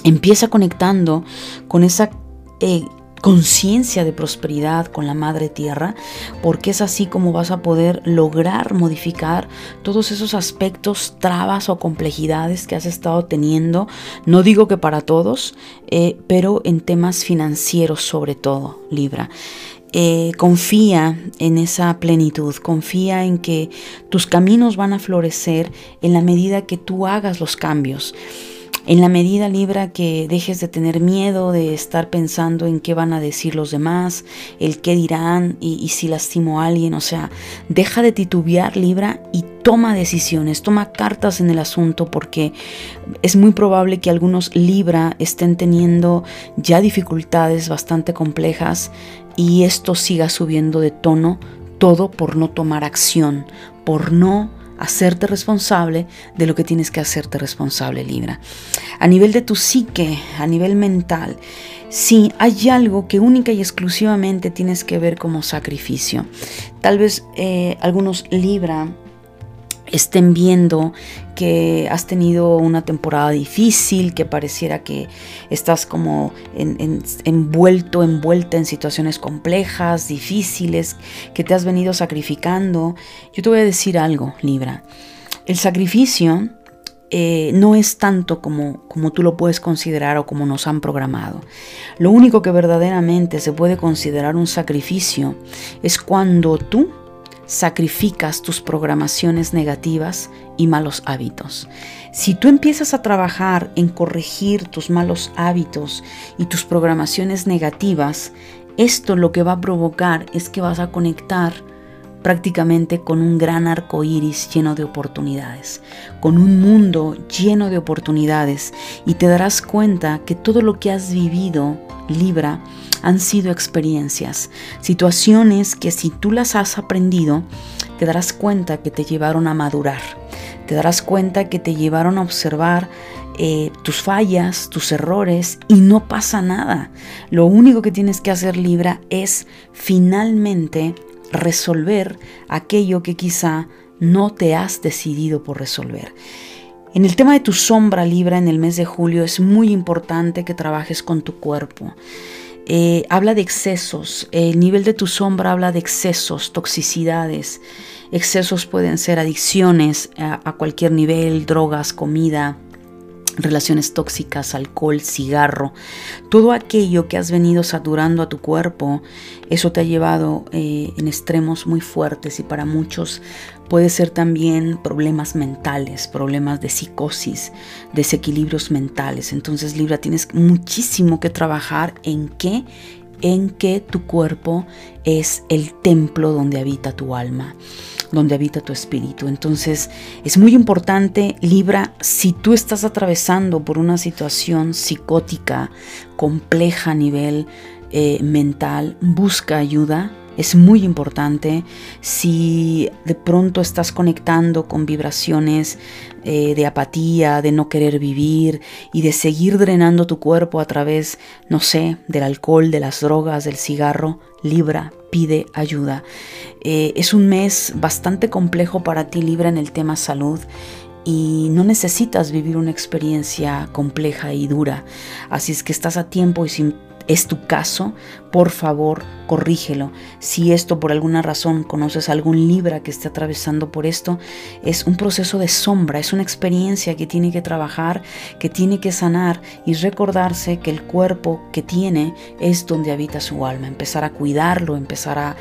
empieza conectando con esa eh, conciencia de prosperidad con la madre tierra, porque es así como vas a poder lograr modificar todos esos aspectos, trabas o complejidades que has estado teniendo. No digo que para todos, eh, pero en temas financieros sobre todo, Libra. Eh, confía en esa plenitud, confía en que tus caminos van a florecer en la medida que tú hagas los cambios. En la medida, Libra, que dejes de tener miedo de estar pensando en qué van a decir los demás, el qué dirán y, si lastimo a alguien, o sea, deja de titubear, Libra, y toma decisiones, toma cartas en el asunto porque es muy probable que algunos Libra estén teniendo ya dificultades bastante complejas y esto siga subiendo de tono, todo por no tomar acción, por no hacerte responsable de lo que tienes que hacerte responsable, Libra. A nivel de tu psique, a nivel mental, si hay algo que única y exclusivamente tienes que ver como sacrificio. Tal vez eh, algunos Libra estén viendo que has tenido una temporada difícil, que pareciera que estás como envuelto, envuelta en situaciones complejas, difíciles, que te has venido sacrificando. Yo te voy a decir algo, Libra. El sacrificio eh, no es tanto como, como tú lo puedes considerar o como nos han programado. Lo único que verdaderamente se puede considerar un sacrificio es cuando tú sacrificas tus programaciones negativas y malos hábitos. Si tú empiezas a trabajar en corregir tus malos hábitos y tus programaciones negativas, esto lo que va a provocar es que vas a conectar prácticamente con un gran arco iris lleno de oportunidades, con un mundo lleno de oportunidades, y te darás cuenta que todo lo que has vivido, Libra, han sido experiencias, situaciones que si tú las has aprendido, te darás cuenta que te llevaron a madurar, te darás cuenta que te llevaron a observar eh, tus fallas, tus errores y no pasa nada. Lo único que tienes que hacer Libra es finalmente resolver aquello que quizá no te has decidido por resolver. En el tema de tu sombra Libra en el mes de julio es muy importante que trabajes con tu cuerpo. Eh, habla de excesos, el nivel de tu sombra habla de excesos, toxicidades. Excesos pueden ser adicciones a cualquier nivel, drogas, comida, relaciones tóxicas, alcohol, cigarro, todo aquello que has venido saturando a tu cuerpo, eso te ha llevado eh, en extremos muy fuertes y para muchos puede ser también problemas mentales, problemas de psicosis, desequilibrios mentales. Entonces Libra tienes muchísimo que trabajar en qué en que tu cuerpo es el templo donde habita tu alma donde habita tu espíritu. Entonces es muy importante, Libra, si tú estás atravesando por una situación psicótica compleja a nivel eh, mental, busca ayuda. Es muy importante si de pronto estás conectando con vibraciones eh, de apatía, de no querer vivir y de seguir drenando tu cuerpo a través, no sé, del alcohol, de las drogas, del cigarro, Libra, pide ayuda. Eh, es un mes bastante complejo para ti, Libra, en el tema salud. y no necesitas vivir una experiencia compleja y dura. Así es que estás a tiempo y sin es tu caso, por favor, corrígelo. Si esto por alguna razón conoces algún Libra que esté atravesando por esto, es un proceso de sombra, es una experiencia que tiene que trabajar, que tiene que sanar y recordarse que el cuerpo que tiene es donde habita su alma. Empezar a cuidarlo, empezar a,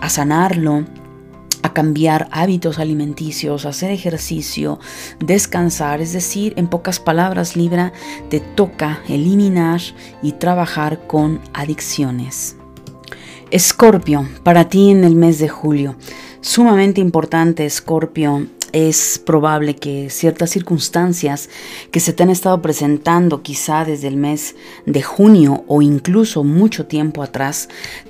a sanarlo a cambiar hábitos alimenticios, hacer ejercicio, descansar, es decir, en pocas palabras, Libra, te toca eliminar y trabajar con adicciones. Escorpio, para ti en el mes de julio, sumamente importante, Escorpio, es probable que ciertas circunstancias que se te han estado presentando quizá desde el mes de junio o incluso mucho tiempo atrás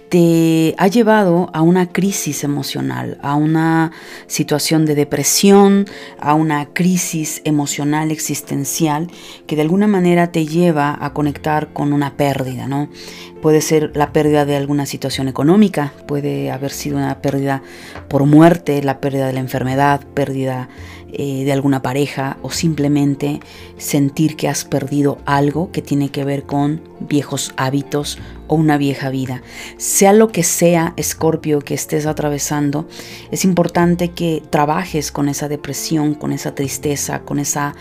te ha llevado a una crisis emocional, a una situación de depresión, a una crisis emocional existencial que de alguna manera te lleva a conectar con una pérdida, ¿no? Puede ser la pérdida de alguna situación económica, puede haber sido una pérdida por muerte, la pérdida de la enfermedad, pérdida eh, de alguna pareja o simplemente sentir que has perdido algo que tiene que ver con viejos hábitos o una vieja vida. Sea lo que sea, Escorpio, que estés atravesando, es importante que trabajes con esa depresión, con esa tristeza, con esa,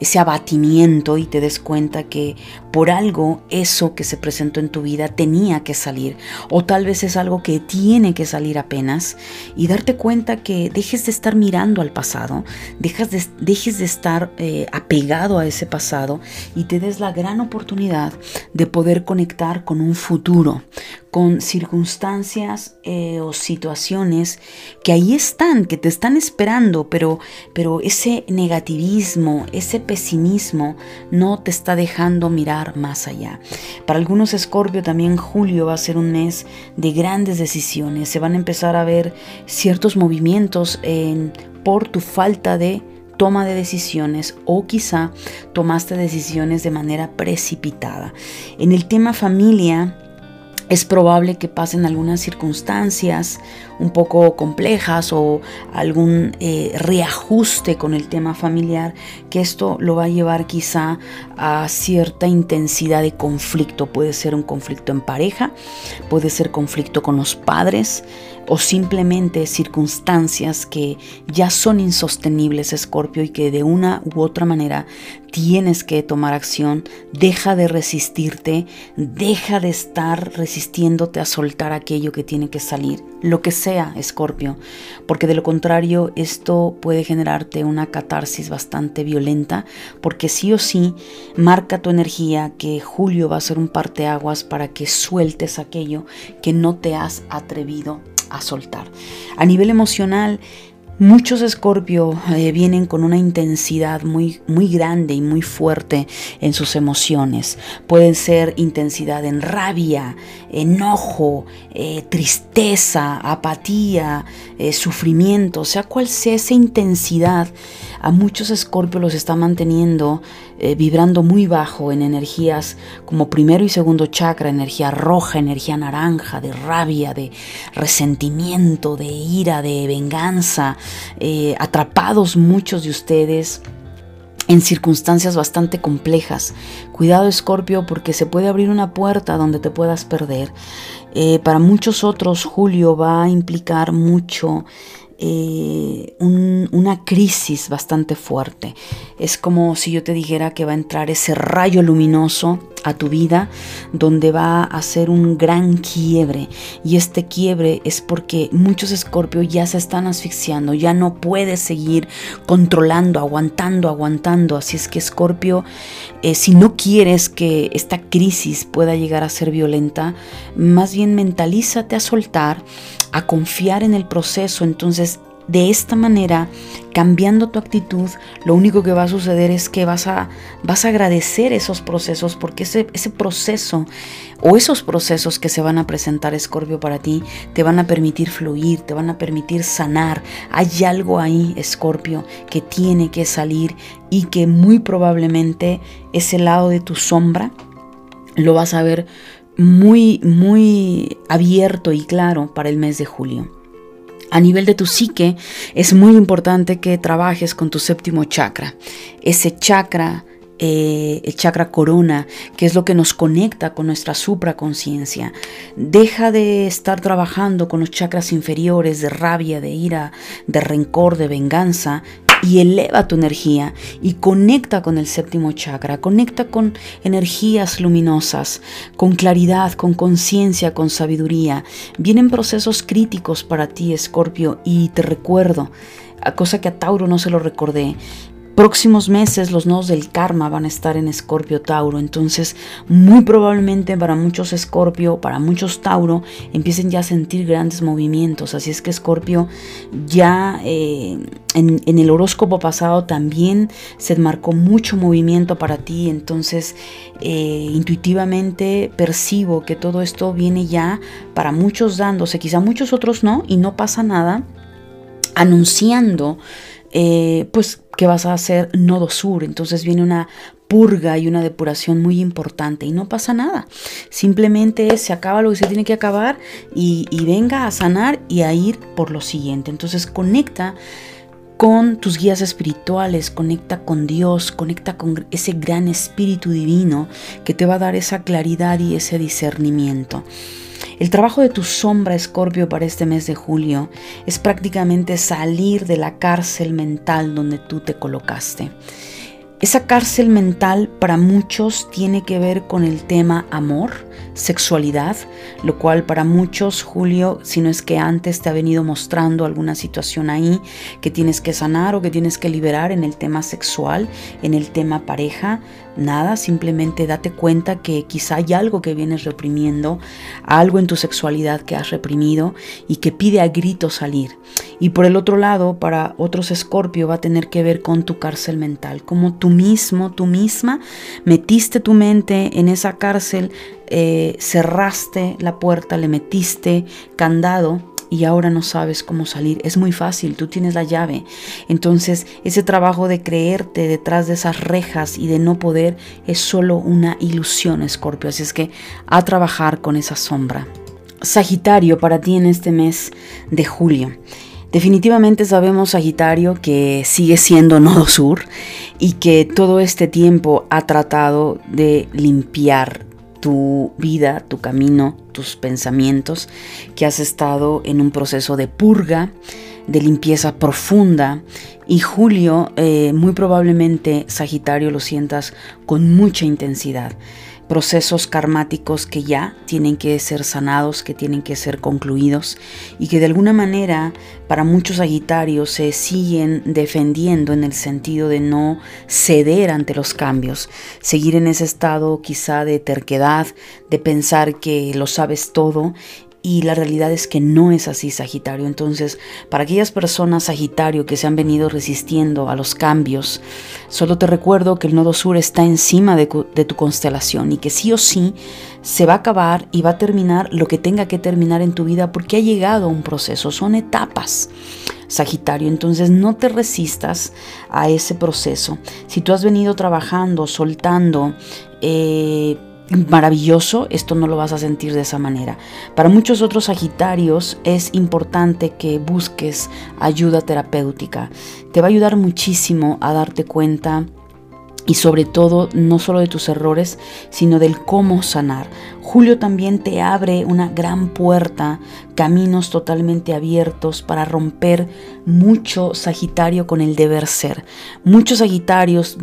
ese abatimiento y te des cuenta que por algo eso que se presentó en tu vida tenía que salir o tal vez es algo que tiene que salir apenas y darte cuenta que dejes de estar mirando al pasado, dejes de, dejes de estar eh, apegado a ese pasado y te des la gran oportunidad de poder conectar con un futuro, con circunstancias eh, o situaciones que ahí están, que te están esperando, pero, pero ese negativismo, ese pesimismo no te está dejando mirar más allá. Para algunos Escorpio también julio va a ser un mes de grandes decisiones, se van a empezar a ver ciertos movimientos en, por tu falta de toma de decisiones o quizá tomaste decisiones de manera precipitada. En el tema familia, es probable que pasen algunas circunstancias un poco complejas o algún eh, reajuste con el tema familiar, que esto lo va a llevar quizá a cierta intensidad de conflicto. Puede ser un conflicto en pareja, puede ser conflicto con los padres, o simplemente circunstancias que ya son insostenibles, Escorpio, y que de una u otra manera tienes que tomar acción, deja de resistirte, deja de estar resistiéndote a soltar aquello que tiene que salir, lo que sea, Escorpio, porque de lo contrario esto puede generarte una catarsis bastante violenta, porque sí o sí marca tu energía que julio va a ser un parteaguas para que sueltes aquello que no te has atrevido a soltar. A nivel emocional, Muchos Escorpio eh, vienen con una intensidad muy, muy grande y muy fuerte en sus emociones. Pueden ser intensidad en rabia, enojo, eh, tristeza, apatía, eh, sufrimiento, sea cual sea esa intensidad. A muchos Escorpio los está manteniendo vibrando muy bajo en energías como primero y segundo chakra, energía roja, energía naranja, de rabia, de resentimiento, de ira, de venganza. Eh, atrapados muchos de ustedes en circunstancias bastante complejas. Cuidado Escorpio porque se puede abrir una puerta donde te puedas perder. Eh, para muchos otros Julio va a implicar mucho eh, una crisis bastante fuerte. Es como si yo te dijera que va a entrar ese rayo luminoso a tu vida donde va a hacer un gran quiebre y este quiebre es porque muchos escorpios ya se están asfixiando, ya no puedes seguir controlando, aguantando, aguantando. Así es que escorpio, eh, si no quieres que esta crisis pueda llegar a ser violenta, más bien mentalízate a soltar, a confiar en el proceso, entonces de esta manera, cambiando tu actitud, lo único que va a suceder es que vas a, vas a agradecer esos procesos porque ese, ese proceso o esos procesos que se van a presentar, Escorpio, para ti, te van a permitir fluir, te van a permitir sanar. Hay algo ahí, Escorpio, que tiene que salir y que muy probablemente ese lado de tu sombra lo vas a ver muy, muy abierto y claro para el mes de julio. A nivel de tu psique, es muy importante que trabajes con tu séptimo chakra. Ese chakra eh, el chakra corona, que es lo que nos conecta con nuestra supraconciencia. Deja de estar trabajando con los chakras inferiores de rabia, de ira, de rencor, de venganza y eleva tu energía y conecta con el séptimo chakra, conecta con energías luminosas, con claridad, con conciencia, con sabiduría. Vienen procesos críticos para ti, Escorpio, y te recuerdo, cosa que a Tauro no se lo recordé, próximos meses los nodos del karma van a estar en Escorpio Tauro. Entonces, muy probablemente para muchos Escorpio, para muchos Tauro, empiecen ya a sentir grandes movimientos. Así es que Escorpio ya eh, en, el horóscopo pasado también se marcó mucho movimiento para ti. Entonces, eh, intuitivamente percibo que todo esto viene ya para muchos dándose, quizá muchos otros no, y no pasa nada, anunciando eh, pues que vas a hacer nodo sur. Entonces viene una purga y una depuración muy importante y no pasa nada. Simplemente se acaba lo que se tiene que acabar y, y venga a sanar y a ir por lo siguiente. Entonces conecta con tus guías espirituales, conecta con Dios, conecta con ese gran espíritu divino que te va a dar esa claridad y ese discernimiento. El trabajo de tu sombra, Escorpio, para este mes de julio es prácticamente salir de la cárcel mental donde tú te colocaste. Esa cárcel mental para muchos tiene que ver con el tema amor, sexualidad, lo cual para muchos, Julio, si no es que antes te ha venido mostrando alguna situación ahí que tienes que sanar o que tienes que liberar en el tema sexual, en el tema pareja, nada, simplemente date cuenta que quizá hay algo que vienes reprimiendo, algo en tu sexualidad que has reprimido y que pide a grito salir. Y por el otro lado, para otros escorpio va a tener que ver con tu cárcel mental, como tú mismo, tú misma metiste tu mente en esa cárcel eh, cerraste la puerta, le metiste candado y ahora no sabes cómo salir. Es muy fácil, tú tienes la llave. Entonces ese trabajo de creerte detrás de esas rejas y de no poder es solo una ilusión, Escorpio. Así es que a trabajar con esa sombra. Sagitario para ti en este mes de julio. Definitivamente sabemos, Sagitario, que sigue siendo Nodo Sur y que todo este tiempo ha tratado de limpiar tu vida, tu camino, tus pensamientos, que has estado en un proceso de purga, de limpieza profunda. Y Julio, eh, muy probablemente Sagitario lo sientas con mucha intensidad procesos karmáticos que ya tienen que ser sanados, que tienen que ser concluidos y que de alguna manera para muchos Sagitarios se siguen defendiendo en el sentido de no ceder ante los cambios, seguir en ese estado quizá de terquedad, de pensar que lo sabes todo y la realidad es que no es así, Sagitario. Entonces, para aquellas personas, Sagitario, que se han venido resistiendo a los cambios, solo te recuerdo que el nodo sur está encima de, tu constelación y que sí o sí se va a acabar y va a terminar lo que tenga que terminar en tu vida porque ha llegado un proceso, son etapas. Sagitario, entonces no te resistas a ese proceso. Si tú has venido trabajando, soltando, eh, maravilloso, esto no lo vas a sentir de esa manera. Para muchos otros Sagitarios es importante que busques ayuda terapéutica. Te va a ayudar muchísimo a darte cuenta y sobre todo no solo de tus errores, sino del cómo sanar. Julio también te abre una gran puerta, caminos totalmente abiertos para romper mucho Sagitario con el deber ser. Muchos Sagitarios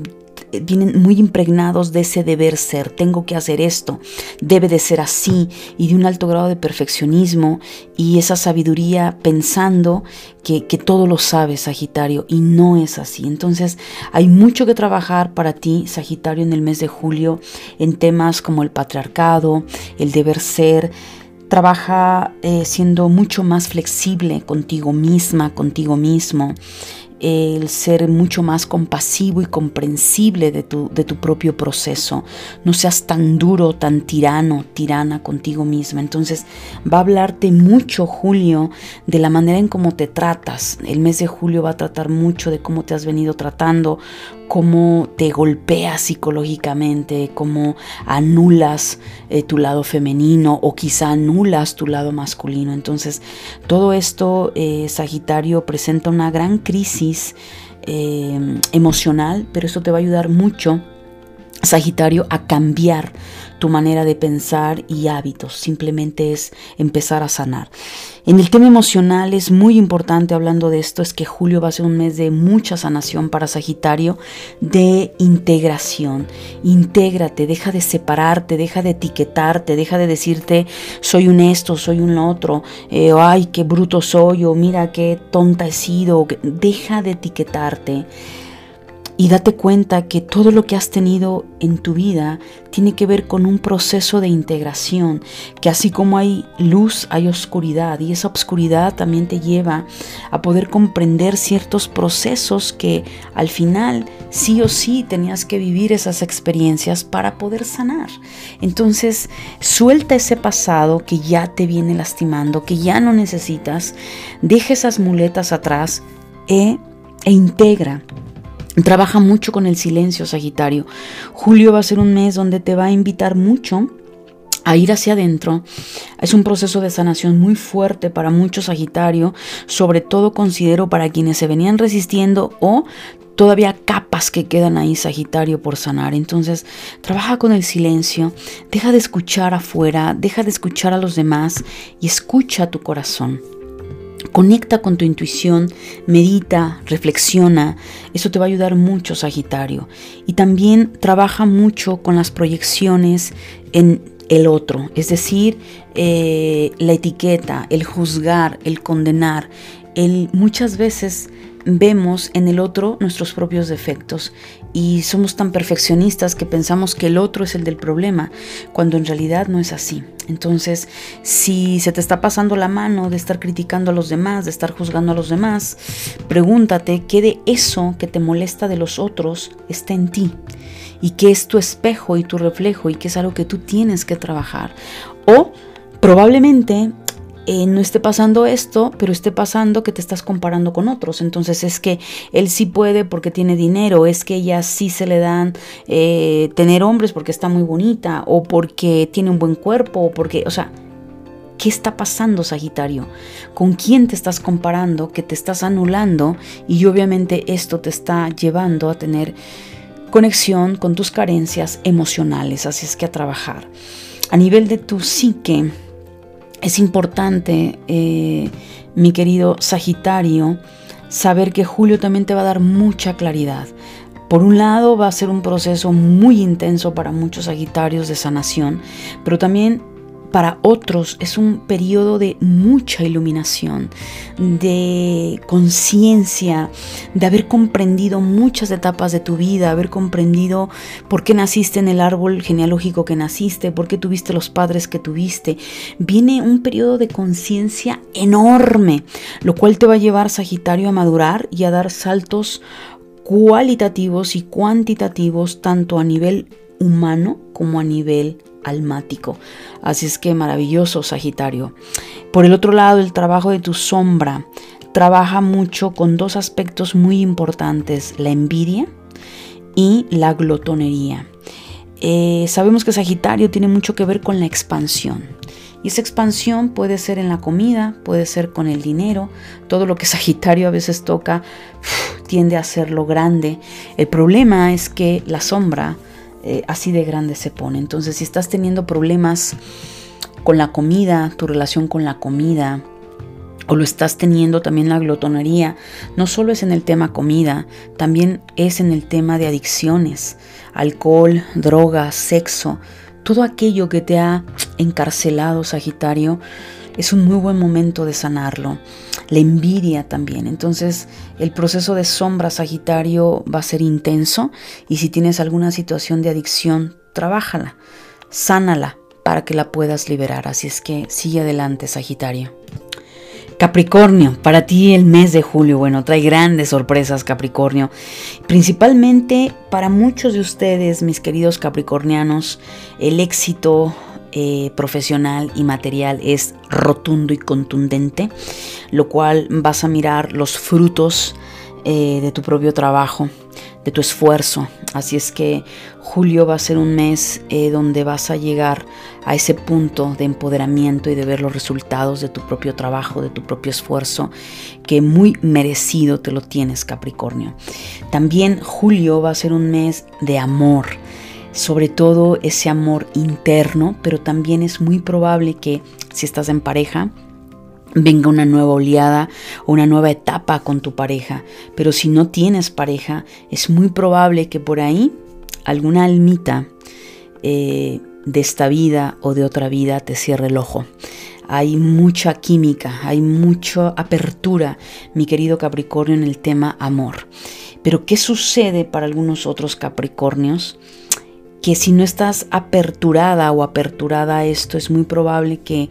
vienen muy impregnados de ese deber ser, tengo que hacer esto, debe de ser así, y de un alto grado de perfeccionismo y esa sabiduría pensando que, que todo lo sabe Sagitario, y no es así. Entonces hay mucho que trabajar para ti, Sagitario, en el mes de julio, en temas como el patriarcado, el deber ser, trabaja eh, siendo mucho más flexible contigo misma, contigo mismo, el ser mucho más compasivo y comprensible de tu, de tu propio proceso. No seas tan duro, tan tirano, tirana contigo misma. Entonces va a hablarte mucho Julio de la manera en cómo te tratas. El mes de julio va a tratar mucho de cómo te has venido tratando, cómo te golpeas psicológicamente, cómo anulas eh, tu lado femenino o quizá anulas tu lado masculino. Entonces, todo esto, eh, Sagitario, presenta una gran crisis eh, emocional, pero esto te va a ayudar mucho Sagitario, a cambiar tu manera de pensar y hábitos. Simplemente es empezar a sanar. En el tema emocional es muy importante hablando de esto, es que julio va a ser un mes de mucha sanación para Sagitario, de integración. Intégrate, deja de separarte, deja de etiquetarte, deja de decirte soy un esto, soy un otro, eh, ay, qué bruto soy, o mira qué tonta he sido. Deja de etiquetarte y date cuenta que todo lo que has tenido en tu vida tiene que ver con un proceso de integración, que así como hay luz, hay oscuridad y esa oscuridad también te lleva a poder comprender ciertos procesos que al final sí o sí tenías que vivir esas experiencias para poder sanar. Entonces, suelta ese pasado que ya te viene lastimando, que ya no necesitas, deja esas muletas atrás e, e integra Trabaja mucho con el silencio, Sagitario. Julio va a ser un mes donde te va a invitar mucho a ir hacia adentro. Es un proceso de sanación muy fuerte para muchos Sagitario, sobre todo considero para quienes se venían resistiendo o todavía capas que quedan ahí Sagitario por sanar. Entonces, trabaja con el silencio, deja de escuchar afuera, deja de escuchar a los demás y escucha tu corazón. Conecta con tu intuición, medita, reflexiona. Eso te va a ayudar mucho, Sagitario. Y también trabaja mucho con las proyecciones en el otro, es decir, eh, la etiqueta, el juzgar, el condenar. El, muchas veces vemos en el otro nuestros propios defectos y somos tan perfeccionistas que pensamos que el otro es el del problema, cuando en realidad no es así. Entonces, si se te está pasando la mano de estar criticando a los demás, de estar juzgando a los demás, pregúntate qué de eso que te molesta de los otros está en ti y qué es tu espejo y tu reflejo y qué es algo que tú tienes que trabajar. O probablemente eh, no esté pasando esto, pero esté pasando que te estás comparando con otros. Entonces es que él sí puede porque tiene dinero, es que ella sí se le dan eh, tener hombres porque está muy bonita, o porque tiene un buen cuerpo, o porque, o sea, ¿Qué está pasando, Sagitario? ¿Con quién te estás comparando? Que te estás anulando y obviamente esto te está llevando a tener conexión con tus carencias emocionales. Así es que a trabajar. A nivel de tu psique, es importante, eh, mi querido Sagitario, saber que Julio también te va a dar mucha claridad. Por un lado va a ser un proceso muy intenso para muchos Sagitarios de sanación, pero también para otros es un periodo de mucha iluminación, de conciencia, de haber comprendido muchas etapas de tu vida, haber comprendido por qué naciste en el árbol genealógico que naciste, por qué tuviste los padres que tuviste. Viene un periodo de conciencia enorme, lo cual te va a llevar Sagitario a madurar y a dar saltos cualitativos y cuantitativos tanto a nivel humano como a nivel almático. Así es que maravilloso, Sagitario. Por el otro lado, el trabajo de tu sombra trabaja mucho con dos aspectos muy importantes, la envidia y la glotonería. Eh, sabemos que Sagitario tiene mucho que ver con la expansión. Y esa expansión puede ser en la comida, puede ser con el dinero. Todo lo que Sagitario a veces toca tiende a hacerlo grande. El problema es que la sombra eh, así de grande se pone. Entonces, si estás teniendo problemas con la comida, tu relación con la comida, o lo estás teniendo también la glotonería, no solo es en el tema comida, también es en el tema de adicciones, alcohol, drogas, sexo, todo aquello que te ha encarcelado, Sagitario, es un muy buen momento de sanarlo. La envidia también. Entonces el proceso de sombra Sagitario va a ser intenso y si tienes alguna situación de adicción, trabájala, sánala para que la puedas liberar. Así es que sigue adelante Sagitario. Capricornio, para ti el mes de julio, bueno, trae grandes sorpresas Capricornio, principalmente para muchos de ustedes, mis queridos capricornianos, el éxito, eh, profesional y material es rotundo y contundente, lo cual vas a mirar los frutos eh, de tu propio trabajo. de tu esfuerzo. Así es que julio va a ser un mes eh, donde vas a llegar a ese punto de empoderamiento y de ver los resultados de tu propio trabajo, de tu propio esfuerzo, que muy merecido te lo tienes, Capricornio. También julio va a ser un mes de amor sobre todo ese amor interno, pero también es muy probable que si estás en pareja, venga una nueva oleada o una nueva etapa con tu pareja. Pero si no tienes pareja, es muy probable que por ahí alguna almita eh, de esta vida o de otra vida te cierre el ojo. Hay mucha química, hay mucha apertura, mi querido Capricornio, en el tema amor. Pero ¿qué sucede para algunos otros Capricornios? Que si no estás aperturada o aperturada a esto, es muy probable que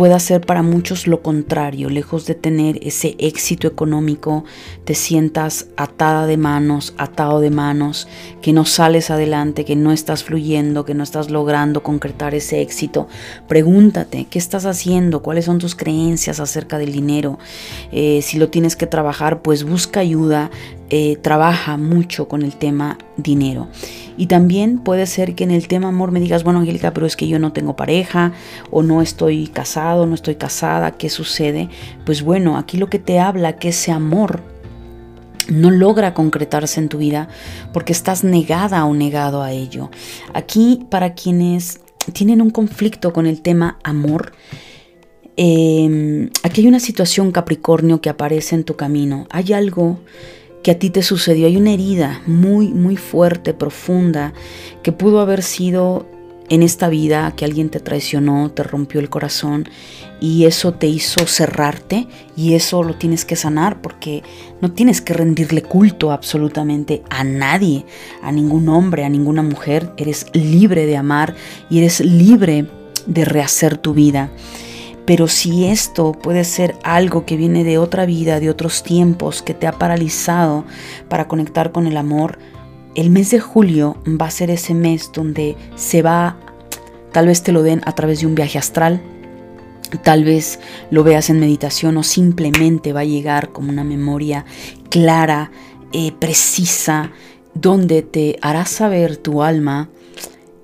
pueda ser para muchos lo contrario, lejos de tener ese éxito económico, te sientas atada de manos, atado de manos, que no sales adelante, que no estás fluyendo, que no estás logrando concretar ese éxito. Pregúntate, ¿qué estás haciendo? ¿Cuáles son tus creencias acerca del dinero? Eh, si lo tienes que trabajar, pues busca ayuda, eh, trabaja mucho con el tema dinero. Y también puede ser que en el tema amor me digas, bueno Angélica, pero es que yo no tengo pareja o no estoy casado, no estoy casada, ¿qué sucede? Pues bueno, aquí lo que te habla que ese amor no logra concretarse en tu vida porque estás negada o negado a ello. Aquí para quienes tienen un conflicto con el tema amor, em, aquí hay una situación Capricornio que aparece en tu camino. Hay algo que a ti te sucedió. Hay una herida muy, muy fuerte, profunda, que pudo haber sido en esta vida que alguien te traicionó, te rompió el corazón y eso te hizo cerrarte y eso lo tienes que sanar porque no tienes que rendirle culto absolutamente a nadie, a ningún hombre, a ninguna mujer. Eres libre de amar y eres libre de rehacer tu vida. Pero si esto puede ser algo que viene de otra vida, de otros tiempos, que te ha paralizado para conectar con el amor, el mes de julio va a ser ese mes donde se va, tal vez te lo den a través de un viaje astral, tal vez lo veas en meditación o simplemente va a llegar como una memoria clara, eh, precisa, donde te hará saber tu alma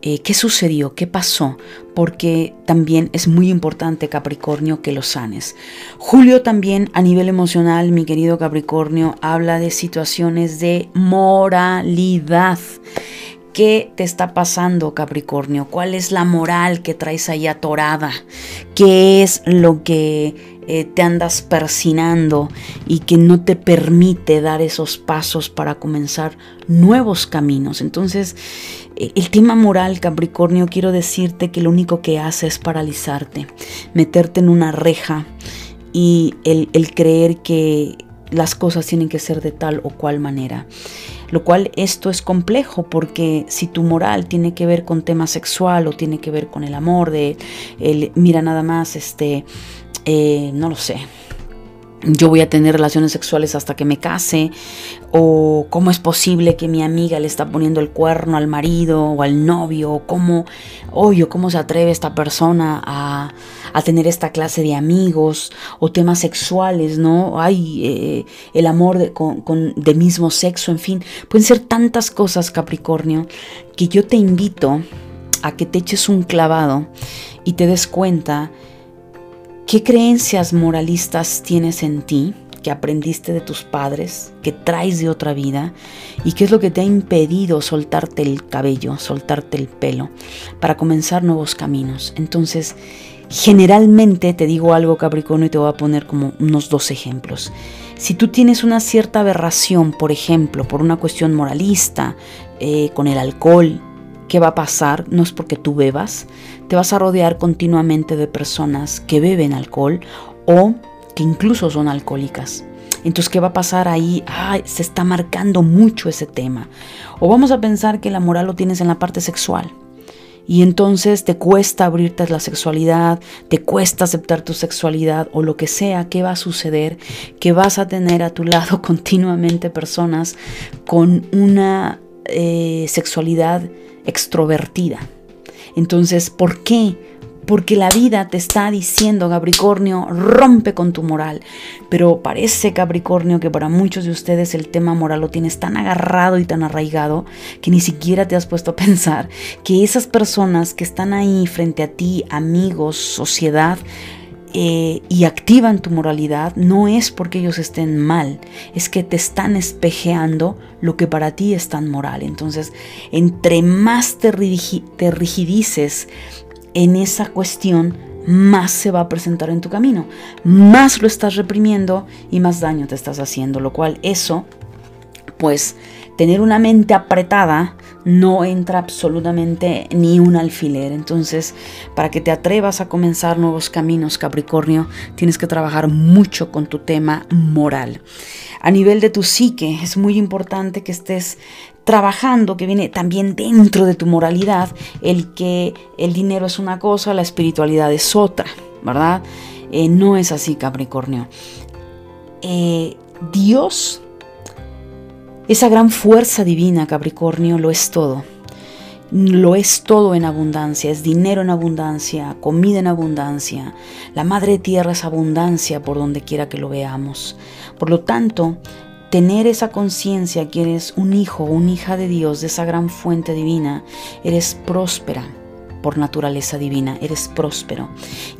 eh, qué sucedió, qué pasó, porque también es muy importante Capricornio que lo sanes. Julio también a nivel emocional, mi querido Capricornio, habla de situaciones de moralidad. ¿Qué te está pasando, Capricornio? ¿Cuál es la moral que traes ahí atorada? ¿Qué es lo que eh, te andas persinando y que no te permite dar esos pasos para comenzar nuevos caminos. Entonces, eh, el tema moral, Capricornio, quiero decirte que lo único que hace es paralizarte, meterte en una reja y el, el creer que las cosas tienen que ser de tal o cual manera. Lo cual esto es complejo porque si tu moral tiene que ver con tema sexual o tiene que ver con el amor, de el, mira nada más, este, eh, no lo sé, yo voy a tener relaciones sexuales hasta que me case, o cómo es posible que mi amiga le está poniendo el cuerno al marido o al novio, o cómo, oye, cómo se atreve esta persona a, tener esta clase de amigos, o temas sexuales, ¿no? Hay eh, el amor de, con, de mismo sexo, en fin, pueden ser tantas cosas, Capricornio, que yo te invito a que te eches un clavado y te des cuenta ¿Qué creencias moralistas tienes en ti que aprendiste de tus padres, que traes de otra vida? ¿Y qué es lo que te ha impedido soltarte el cabello, soltarte el pelo para comenzar nuevos caminos? Entonces, generalmente te digo algo Capricornio y te voy a poner como unos dos ejemplos. Si tú tienes una cierta aberración, por ejemplo, por una cuestión moralista, eh, con el alcohol, ¿qué va a pasar? No es porque tú bebas, te vas a rodear continuamente de personas que beben alcohol o que incluso son alcohólicas. Entonces, ¿qué va a pasar ahí? se está marcando mucho ese tema. O vamos a pensar que la moral lo tienes en la parte sexual. Y entonces te cuesta abrirte a la sexualidad, te cuesta aceptar tu sexualidad o lo que sea, ¿qué va a suceder? Que vas a tener a tu lado continuamente personas con una eh, sexualidad extrovertida. Entonces, ¿por qué? porque la vida te está diciendo, Capricornio, rompe con tu moral. Pero parece, Capricornio, que para muchos de ustedes el tema moral lo tienes tan agarrado y tan arraigado que ni siquiera te has puesto a pensar que esas personas que están ahí frente a ti, amigos, sociedad, eh, y activan tu moralidad, no es porque ellos estén mal, es que te están espejeando lo que para ti es tan moral. Entonces, entre más te, te rigidices en esa cuestión, más se va a presentar en tu camino, más lo estás reprimiendo y más daño te estás haciendo, lo cual eso, pues tener una mente apretada no entra absolutamente ni un alfiler. Entonces, para que te atrevas a comenzar nuevos caminos, Capricornio, tienes que trabajar mucho con tu tema moral. A nivel de tu psique, es muy importante que estés trabajando, que viene también dentro de tu moralidad, el que el dinero es una cosa, la espiritualidad es otra, ¿verdad? Eh, no es así, Capricornio. Eh, Dios, esa gran fuerza divina, Capricornio, lo es todo. Lo es todo en abundancia, es dinero en abundancia, comida en abundancia. La madre tierra es abundancia por donde quiera que lo veamos. Por lo tanto, tener esa conciencia que eres un hijo una hija de Dios, de esa gran fuente divina, eres próspera por naturaleza divina, eres próspero.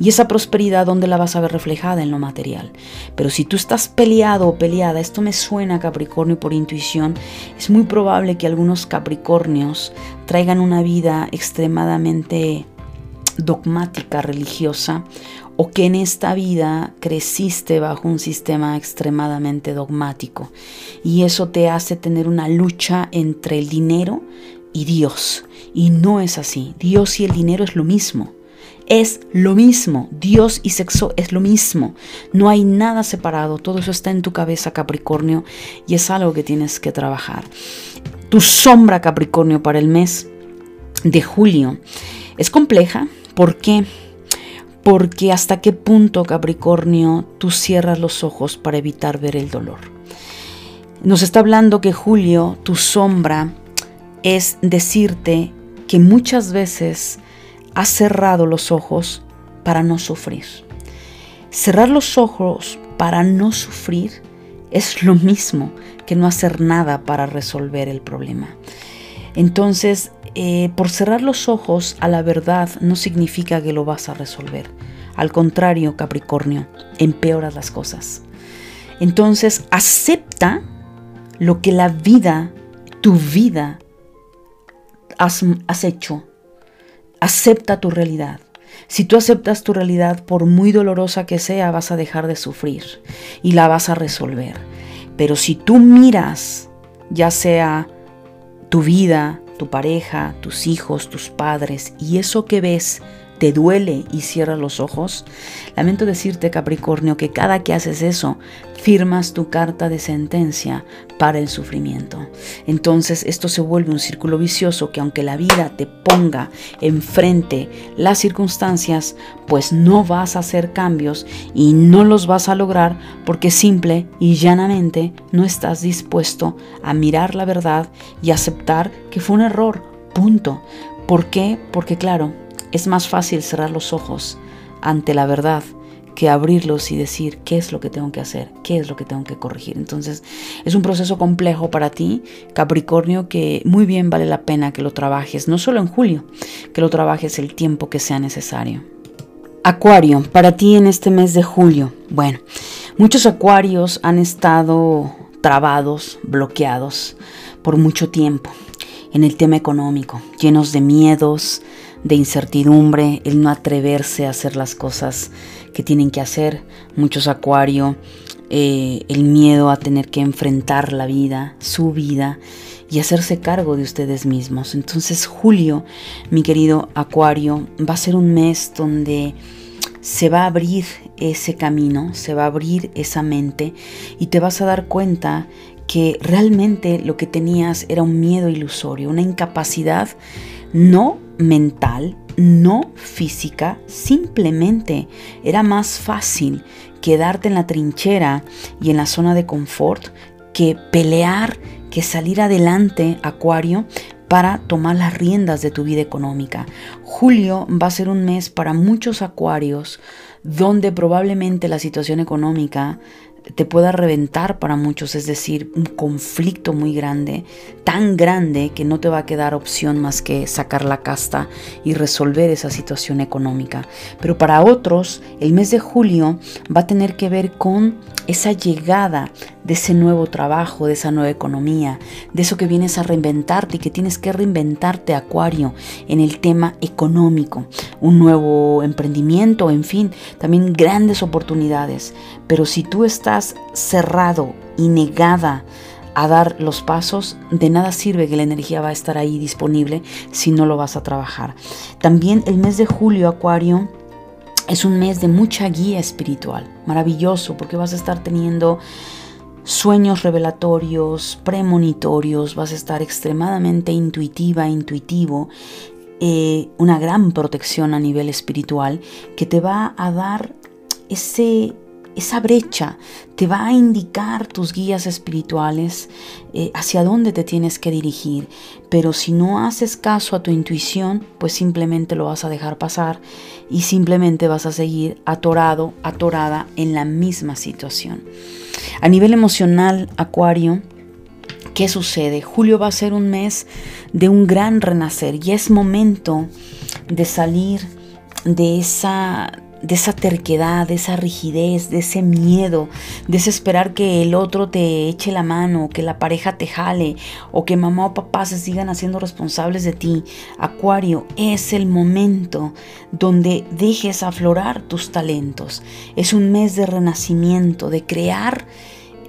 Y esa prosperidad, ¿dónde la vas a ver reflejada? En lo material. Pero si tú estás peleado o peleada, esto me suena Capricornio por intuición, es muy probable que algunos Capricornios traigan una vida extremadamente dogmática, religiosa, o que en esta vida creciste bajo un sistema extremadamente dogmático y eso te hace tener una lucha entre el dinero y Dios. Y no es así. Dios y el dinero es lo mismo. Es lo mismo. Dios y sexo es lo mismo. No hay nada separado. Todo eso está en tu cabeza, Capricornio, y es algo que tienes que trabajar. Tu sombra, Capricornio, para el mes de julio es compleja. ¿Por qué? porque hasta qué punto, Capricornio, tú cierras los ojos para evitar ver el dolor. Nos está hablando que Julio, tu sombra, es decirte que muchas veces has cerrado los ojos para no sufrir. Cerrar los ojos para no sufrir es lo mismo que no hacer nada para resolver el problema. Entonces, eh, por cerrar los ojos a la verdad no significa que lo vas a resolver. Al contrario, Capricornio, empeoras las cosas. Entonces, acepta lo que la vida, tu vida, has, hecho. Acepta tu realidad. Si tú aceptas tu realidad, por muy dolorosa que sea, vas a dejar de sufrir y la vas a resolver. Pero si tú miras, ya sea tu vida, tu pareja, tus hijos, tus padres, y eso que ves te duele y cierras los ojos, lamento decirte Capricornio que cada que haces eso, firmas tu carta de sentencia para el sufrimiento. Entonces esto se vuelve un círculo vicioso que aunque la vida te ponga enfrente las circunstancias, pues no vas a hacer cambios y no los vas a lograr porque simple y llanamente no estás dispuesto a mirar la verdad y aceptar que fue un error. Punto. ¿Por qué? Porque claro, es más fácil cerrar los ojos ante la verdad que abrirlos y decir qué es lo que tengo que hacer, qué es lo que tengo que corregir. Entonces es un proceso complejo para ti, Capricornio, que muy bien vale la pena que lo trabajes, no solo en julio, que lo trabajes el tiempo que sea necesario. Acuario, para ti en este mes de julio. Bueno, muchos acuarios han estado trabados, bloqueados por mucho tiempo en el tema económico, llenos de miedos, de incertidumbre, el no atreverse a hacer las cosas que tienen que hacer. Muchos acuario, eh, el miedo a tener que enfrentar la vida, su vida y hacerse cargo de ustedes mismos. Entonces julio, mi querido acuario, va a ser un mes donde se va a abrir ese camino, se va a abrir esa mente y te vas a dar cuenta que realmente lo que tenías era un miedo ilusorio, una incapacidad no mental, no física, simplemente era más fácil quedarte en la trinchera y en la zona de confort que pelear, que salir adelante, Acuario, para tomar las riendas de tu vida económica. Julio va a ser un mes para muchos acuarios donde probablemente la situación económica te pueda reventar para muchos, es decir, un conflicto muy grande, tan grande que no te va a quedar opción más que sacar la casta y resolver esa situación económica. Pero para otros, el mes de julio va a tener que ver con esa llegada de ese nuevo trabajo, de esa nueva economía, de eso que vienes a reinventarte y que tienes que reinventarte, Acuario, en el tema económico, un nuevo emprendimiento, en fin, también grandes oportunidades. Pero si tú estás cerrado y negada, a dar los pasos, de nada sirve que la energía va a estar ahí disponible si no lo vas a trabajar. También el mes de julio, Acuario, es un mes de mucha guía espiritual, maravilloso, porque vas a estar teniendo sueños revelatorios, premonitorios, vas a estar extremadamente intuitiva, intuitivo, eh, una gran protección a nivel espiritual que te va a dar ese esa brecha te va a indicar tus guías espirituales eh, hacia dónde te tienes que dirigir. Pero si no haces caso a tu intuición, pues simplemente lo vas a dejar pasar y simplemente vas a seguir atorado, atorada en la misma situación. A nivel emocional, Acuario, ¿qué sucede? Julio va a ser un mes de un gran renacer y es momento de salir de esa de esa terquedad, de esa rigidez, de ese miedo, de ese esperar que el otro te eche la mano, que la pareja te jale o que mamá o papá se sigan haciendo responsables de ti. Acuario, es el momento donde dejes aflorar tus talentos. Es un mes de renacimiento, de crear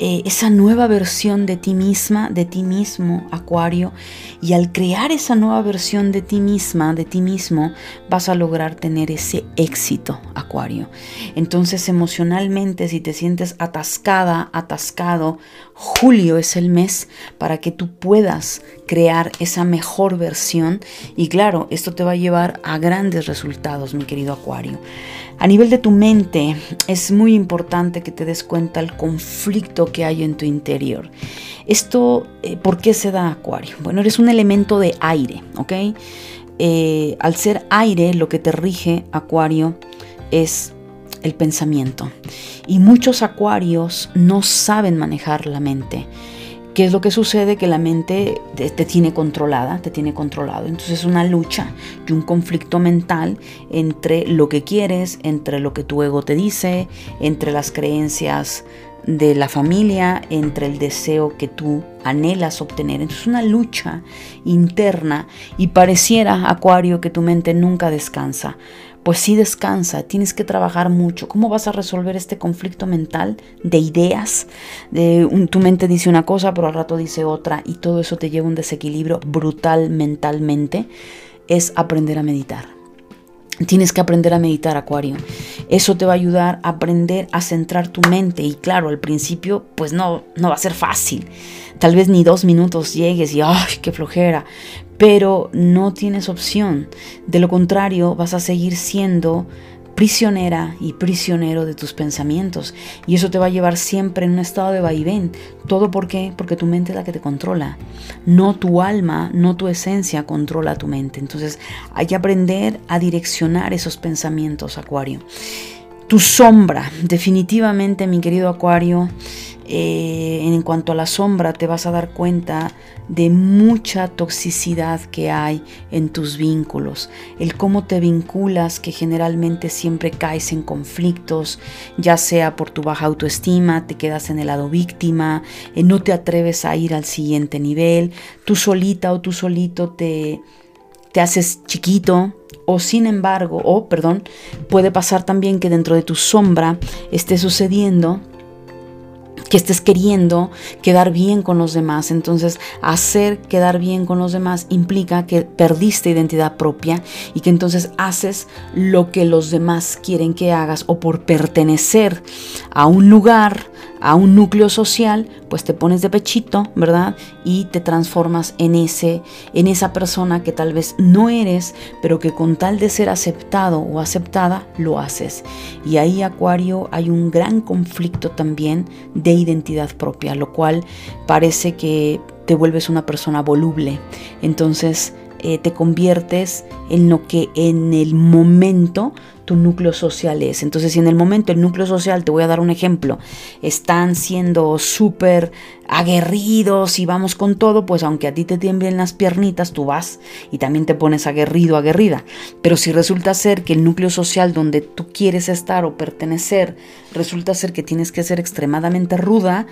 eh, esa nueva versión de ti misma, de ti mismo, Acuario. Y al crear esa nueva versión de ti misma, de ti mismo, vas a lograr tener ese éxito, Acuario. Entonces emocionalmente, si te sientes atascada, atascado, julio es el mes para que tú puedas crear esa mejor versión. Y claro, esto te va a llevar a grandes resultados, mi querido Acuario. A nivel de tu mente, es muy importante que te des cuenta el conflicto que hay en tu interior. Esto, eh, ¿por qué se da Acuario? Bueno, eres un elemento de aire, ¿ok? Eh, al ser aire, lo que te rige Acuario es el pensamiento. Y muchos acuarios no saben manejar la mente. ¿Qué es lo que sucede? Que la mente te, tiene controlada, te tiene controlado. Entonces es una lucha y un conflicto mental entre lo que quieres, entre lo que tu ego te dice, entre las creencias de la familia, entre el deseo que tú anhelas obtener. Entonces es una lucha interna y pareciera, Acuario, que tu mente nunca descansa pues sí descansa, tienes que trabajar mucho. ¿Cómo vas a resolver este conflicto mental de ideas? De tu mente dice una cosa, pero al rato dice otra y todo eso te lleva a un desequilibrio brutal mentalmente. Es aprender a meditar. Tienes que aprender a meditar, Acuario. Eso te va a ayudar a aprender a centrar tu mente. Y claro, al principio, pues no, no va a ser fácil. Tal vez ni dos minutos llegues y ¡ay, qué flojera! Pero no tienes opción. De lo contrario, vas a seguir siendo prisionera y prisionero de tus pensamientos. Y eso te va a llevar siempre en un estado de vaivén. ¿Todo por qué? Porque tu mente es la que te controla. No tu alma, no tu esencia controla tu mente. Entonces hay que aprender a direccionar esos pensamientos, Acuario. Tu sombra, definitivamente, mi querido Acuario, eh, en cuanto a la sombra, te vas a dar cuenta de mucha toxicidad que hay en tus vínculos, el cómo te vinculas, que generalmente siempre caes en conflictos, ya sea por tu baja autoestima, te quedas en el lado víctima, eh, no te atreves a ir al siguiente nivel, tú solita o tú solito te, te haces chiquito, o sin embargo, o perdón, puede pasar también que dentro de tu sombra esté sucediendo que estés queriendo quedar bien con los demás. Entonces, hacer quedar bien con los demás implica que perdiste identidad propia y que entonces haces lo que los demás quieren que hagas o por pertenecer a un lugar, a un núcleo social, pues te pones de pechito, ¿verdad? Y te transformas en ese en esa persona que tal vez no eres, pero que con tal de ser aceptado o aceptada lo haces. Y ahí Acuario hay un gran conflicto también de identidad propia, lo cual parece que te vuelves una persona voluble. Entonces eh, te conviertes en lo que en el momento tu núcleo social es. Entonces, si en el momento el núcleo social, te voy a dar un ejemplo, están siendo súper aguerridos y vamos con todo, pues aunque a ti te tiemblen las piernitas, tú vas y también te pones aguerrido, aguerrida. Pero si resulta ser que el núcleo social donde tú quieres estar o pertenecer, resulta ser que tienes que ser extremadamente ruda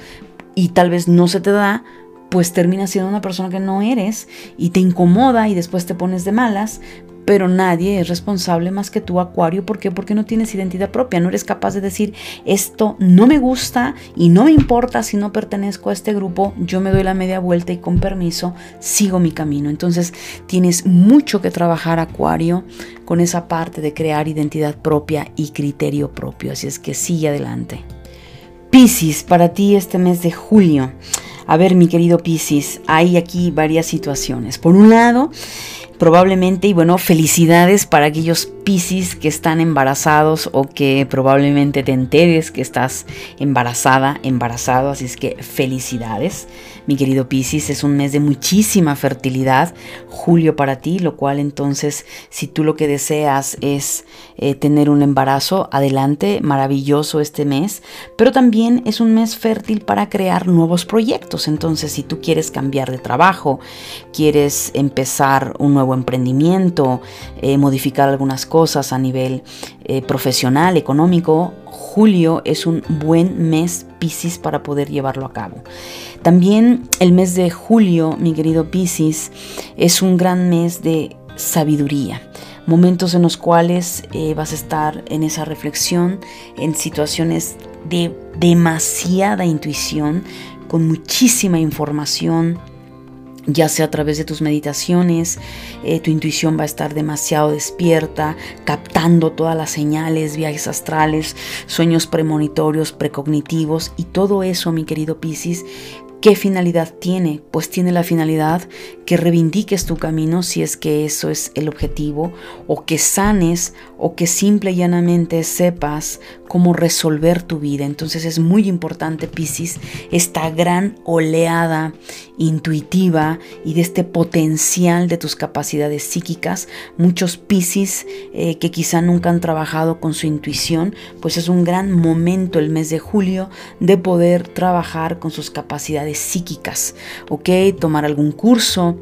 y tal vez no se te da, pues terminas siendo una persona que no eres y te incomoda y después te pones de malas, pero nadie es responsable más que tú, Acuario. ¿Por qué? Porque no tienes identidad propia, no eres capaz de decir, esto no me gusta y no me importa si no pertenezco a este grupo, yo me doy la media vuelta y con permiso sigo mi camino. Entonces tienes mucho que trabajar, Acuario, con esa parte de crear identidad propia y criterio propio. Así es que sigue adelante. Piscis, para ti este mes de julio. A ver, mi querido Piscis, hay aquí varias situaciones. Por un lado, probablemente, y bueno, felicidades para aquellos Piscis que están embarazados o que probablemente te enteres que estás embarazada, embarazado, así es que felicidades. Mi querido Piscis, es un mes de muchísima fertilidad, julio para ti, lo cual entonces si tú lo que deseas es eh, tener un embarazo, adelante, maravilloso este mes, pero también es un mes fértil para crear nuevos proyectos, entonces si tú quieres cambiar de trabajo, quieres empezar un nuevo emprendimiento, eh, modificar algunas cosas a nivel eh, profesional, económico, julio es un buen mes Piscis para poder llevarlo a cabo. También el mes de julio, mi querido Piscis, es un gran mes de sabiduría momentos en los cuales eh, vas a estar en esa reflexión, en situaciones de demasiada intuición, con muchísima información, ya sea a través de tus meditaciones, eh, tu intuición va a estar demasiado despierta, captando todas las señales, viajes astrales, sueños premonitorios, precognitivos y todo eso, mi querido Piscis, ¿Qué finalidad tiene? Pues tiene la finalidad que reivindiques tu camino si es que eso es el objetivo, o que sanes, o que simple y llanamente sepas cómo resolver tu vida. Entonces es muy importante, Piscis, esta gran oleada intuitiva y de este potencial de tus capacidades psíquicas. Muchos Piscis eh, que quizá nunca han trabajado con su intuición, pues es un gran momento el mes de julio de poder trabajar con sus capacidades psíquicas, ¿ok? Tomar algún curso,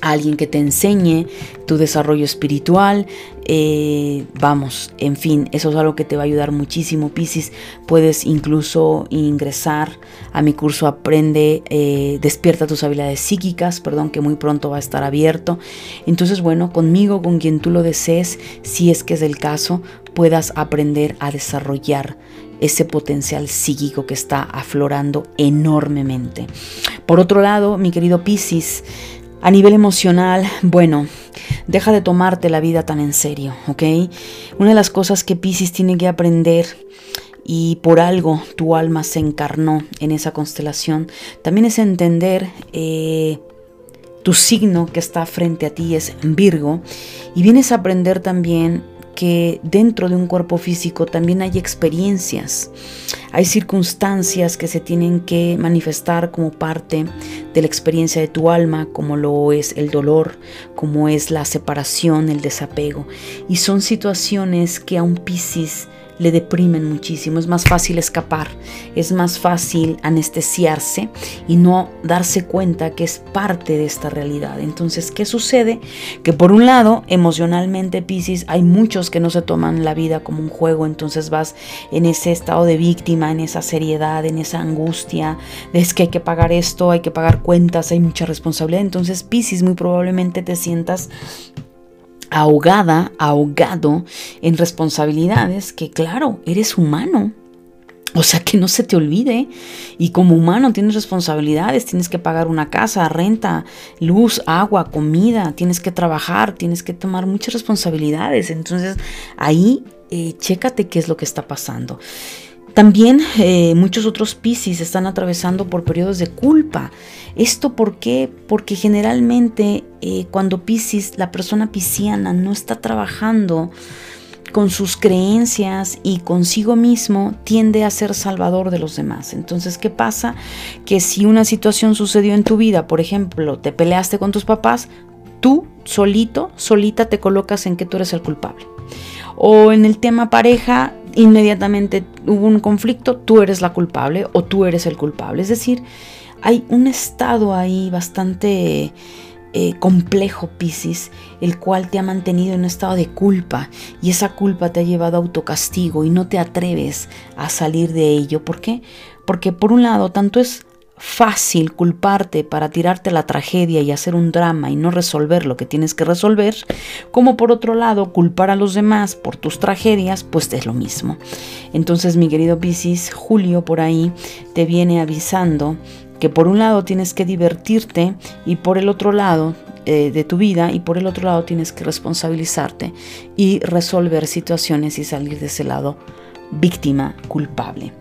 alguien que te enseñe tu desarrollo espiritual. Eh, vamos, en fin, eso es algo que te va a ayudar muchísimo, Piscis. Puedes incluso ingresar a mi curso Aprende, eh, despierta tus habilidades psíquicas, perdón, que muy pronto va a estar abierto. Entonces, bueno, conmigo, con quien tú lo desees, si es que es el caso, puedas aprender a desarrollar ese potencial psíquico que está aflorando enormemente. Por otro lado, mi querido Piscis, a nivel emocional, bueno, deja de tomarte la vida tan en serio, ¿ok? Una de las cosas que Pisces tiene que aprender y por algo tu alma se encarnó en esa constelación, también es entender eh, tu signo que está frente a ti es Virgo y vienes a aprender también que dentro de un cuerpo físico también hay experiencias, hay circunstancias que se tienen que manifestar como parte de la experiencia de tu alma, como lo es el dolor, como es la separación, el desapego. Y son situaciones que a un Piscis le deprimen muchísimo. Es más fácil escapar, es más fácil anestesiarse y no darse cuenta que es parte de esta realidad. Entonces, ¿qué sucede? Que por un lado, emocionalmente, Pisces, hay muchos que no se toman la vida como un juego, entonces vas en ese estado de víctima, en esa seriedad, en esa angustia, es que hay que pagar esto, hay que pagar cuentas, hay mucha responsabilidad. Entonces, Pisces, muy probablemente te sientas ahogada, ahogado en responsabilidades que claro, eres humano. O sea, que no se te olvide. Y como humano tienes responsabilidades, tienes que pagar una casa, renta, luz, agua, comida, tienes que trabajar, tienes que tomar muchas responsabilidades. Entonces ahí, eh, chécate qué es lo que está pasando. También eh, muchos otros Piscis están atravesando por periodos de culpa. ¿Esto por qué? Porque generalmente eh, cuando Piscis, la persona pisciana, no está trabajando con sus creencias y consigo mismo tiende a ser salvador de los demás. Entonces, ¿qué pasa? Que si una situación sucedió en tu vida, por ejemplo, te peleaste con tus papás, tú solito, solita te colocas en que tú eres el culpable. O en el tema pareja, inmediatamente hubo un conflicto, tú eres la culpable o tú eres el culpable. Es decir, hay un estado ahí bastante eh, complejo, Piscis, el cual te ha mantenido en un estado de culpa y esa culpa te ha llevado a autocastigo y no te atreves a salir de ello. ¿Por qué? Porque por un lado, tanto es fácil culparte para tirarte la tragedia y hacer un drama y no resolver lo que tienes que resolver, como por otro lado culpar a los demás por tus tragedias, pues es lo mismo. Entonces, mi querido Piscis, Julio por ahí te viene avisando que por un lado tienes que divertirte y por el otro lado eh, de tu vida y por el otro lado tienes que responsabilizarte y resolver situaciones y salir de ese lado víctima culpable.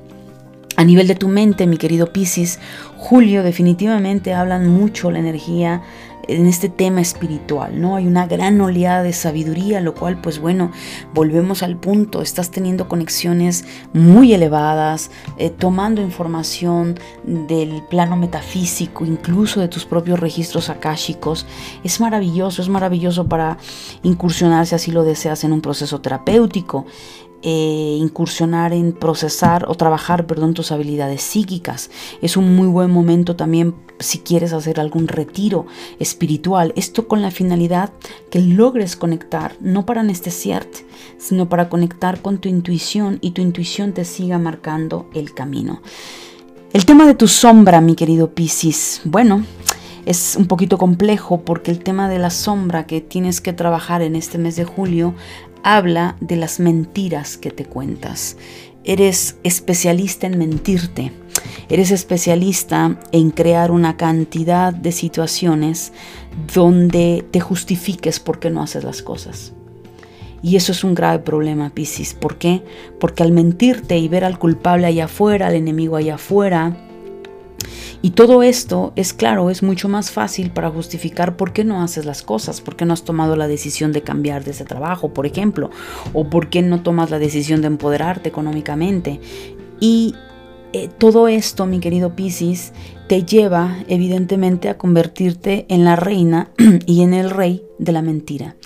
A nivel de tu mente, mi querido Piscis, Julio definitivamente hablan mucho la energía en este tema espiritual, ¿no? Hay una gran oleada de sabiduría, lo cual, pues bueno, volvemos al punto, estás teniendo conexiones muy elevadas, eh, tomando información del plano metafísico, incluso de tus propios registros akáshicos. Es maravilloso, es maravilloso para incursionar, si así lo deseas, en un proceso terapéutico. Eh, incursionar en procesar o trabajar, perdón, tus habilidades psíquicas. Es un muy buen momento también si quieres hacer algún retiro espiritual. Esto con la finalidad que logres conectar, no para anestesiarte, sino para conectar con tu intuición y tu intuición te siga marcando el camino. El tema de tu sombra, mi querido Piscis, bueno, es un poquito complejo porque el tema de la sombra que tienes que trabajar en este mes de julio habla de las mentiras que te cuentas. Eres especialista en mentirte. Eres especialista en crear una cantidad de situaciones donde te justifiques por qué no haces las cosas. Y eso es un grave problema, Piscis. ¿Por qué? Porque al mentirte y ver al culpable allá afuera, al enemigo allá afuera, y todo esto es claro, es mucho más fácil para justificar por qué no haces las cosas, por qué no has tomado la decisión de cambiar de ese trabajo, por ejemplo, o por qué no tomas la decisión de empoderarte económicamente. Y eh, todo esto, mi querido Piscis, te lleva evidentemente a convertirte en la reina y en el rey de la mentira.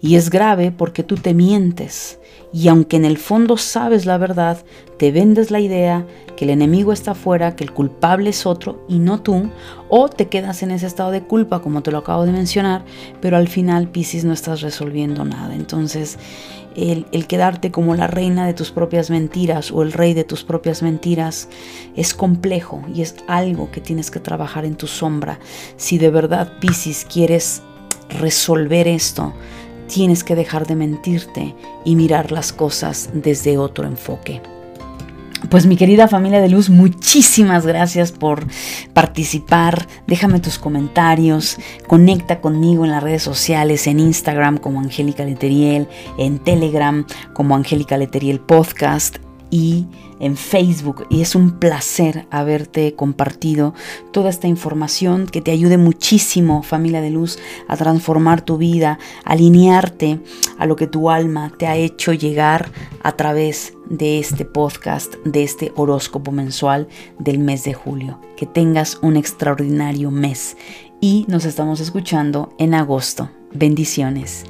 Y es grave porque tú te mientes. Y aunque en el fondo sabes la verdad, te vendes la idea que el enemigo está afuera, que el culpable es otro y no tú, o te quedas en ese estado de culpa, como te lo acabo de mencionar, pero al final, Piscis, no estás resolviendo nada. Entonces, el, el, quedarte como la reina de tus propias mentiras o el rey de tus propias mentiras es complejo y es algo que tienes que trabajar en tu sombra. Si de verdad, Piscis, quieres resolver esto, tienes que dejar de mentirte y mirar las cosas desde otro enfoque. Pues mi querida familia de luz, muchísimas gracias por participar. Déjame tus comentarios, conecta conmigo en las redes sociales, en Instagram como Angélica Leteriel, en Telegram como Angélica Leteriel Podcast y en Facebook y es un placer haberte compartido toda esta información que te ayude muchísimo, familia de luz, a transformar tu vida, alinearte a lo que tu alma te ha hecho llegar a través de este podcast, de este horóscopo mensual del mes de julio. Que tengas un extraordinario mes y nos estamos escuchando en agosto. Bendiciones.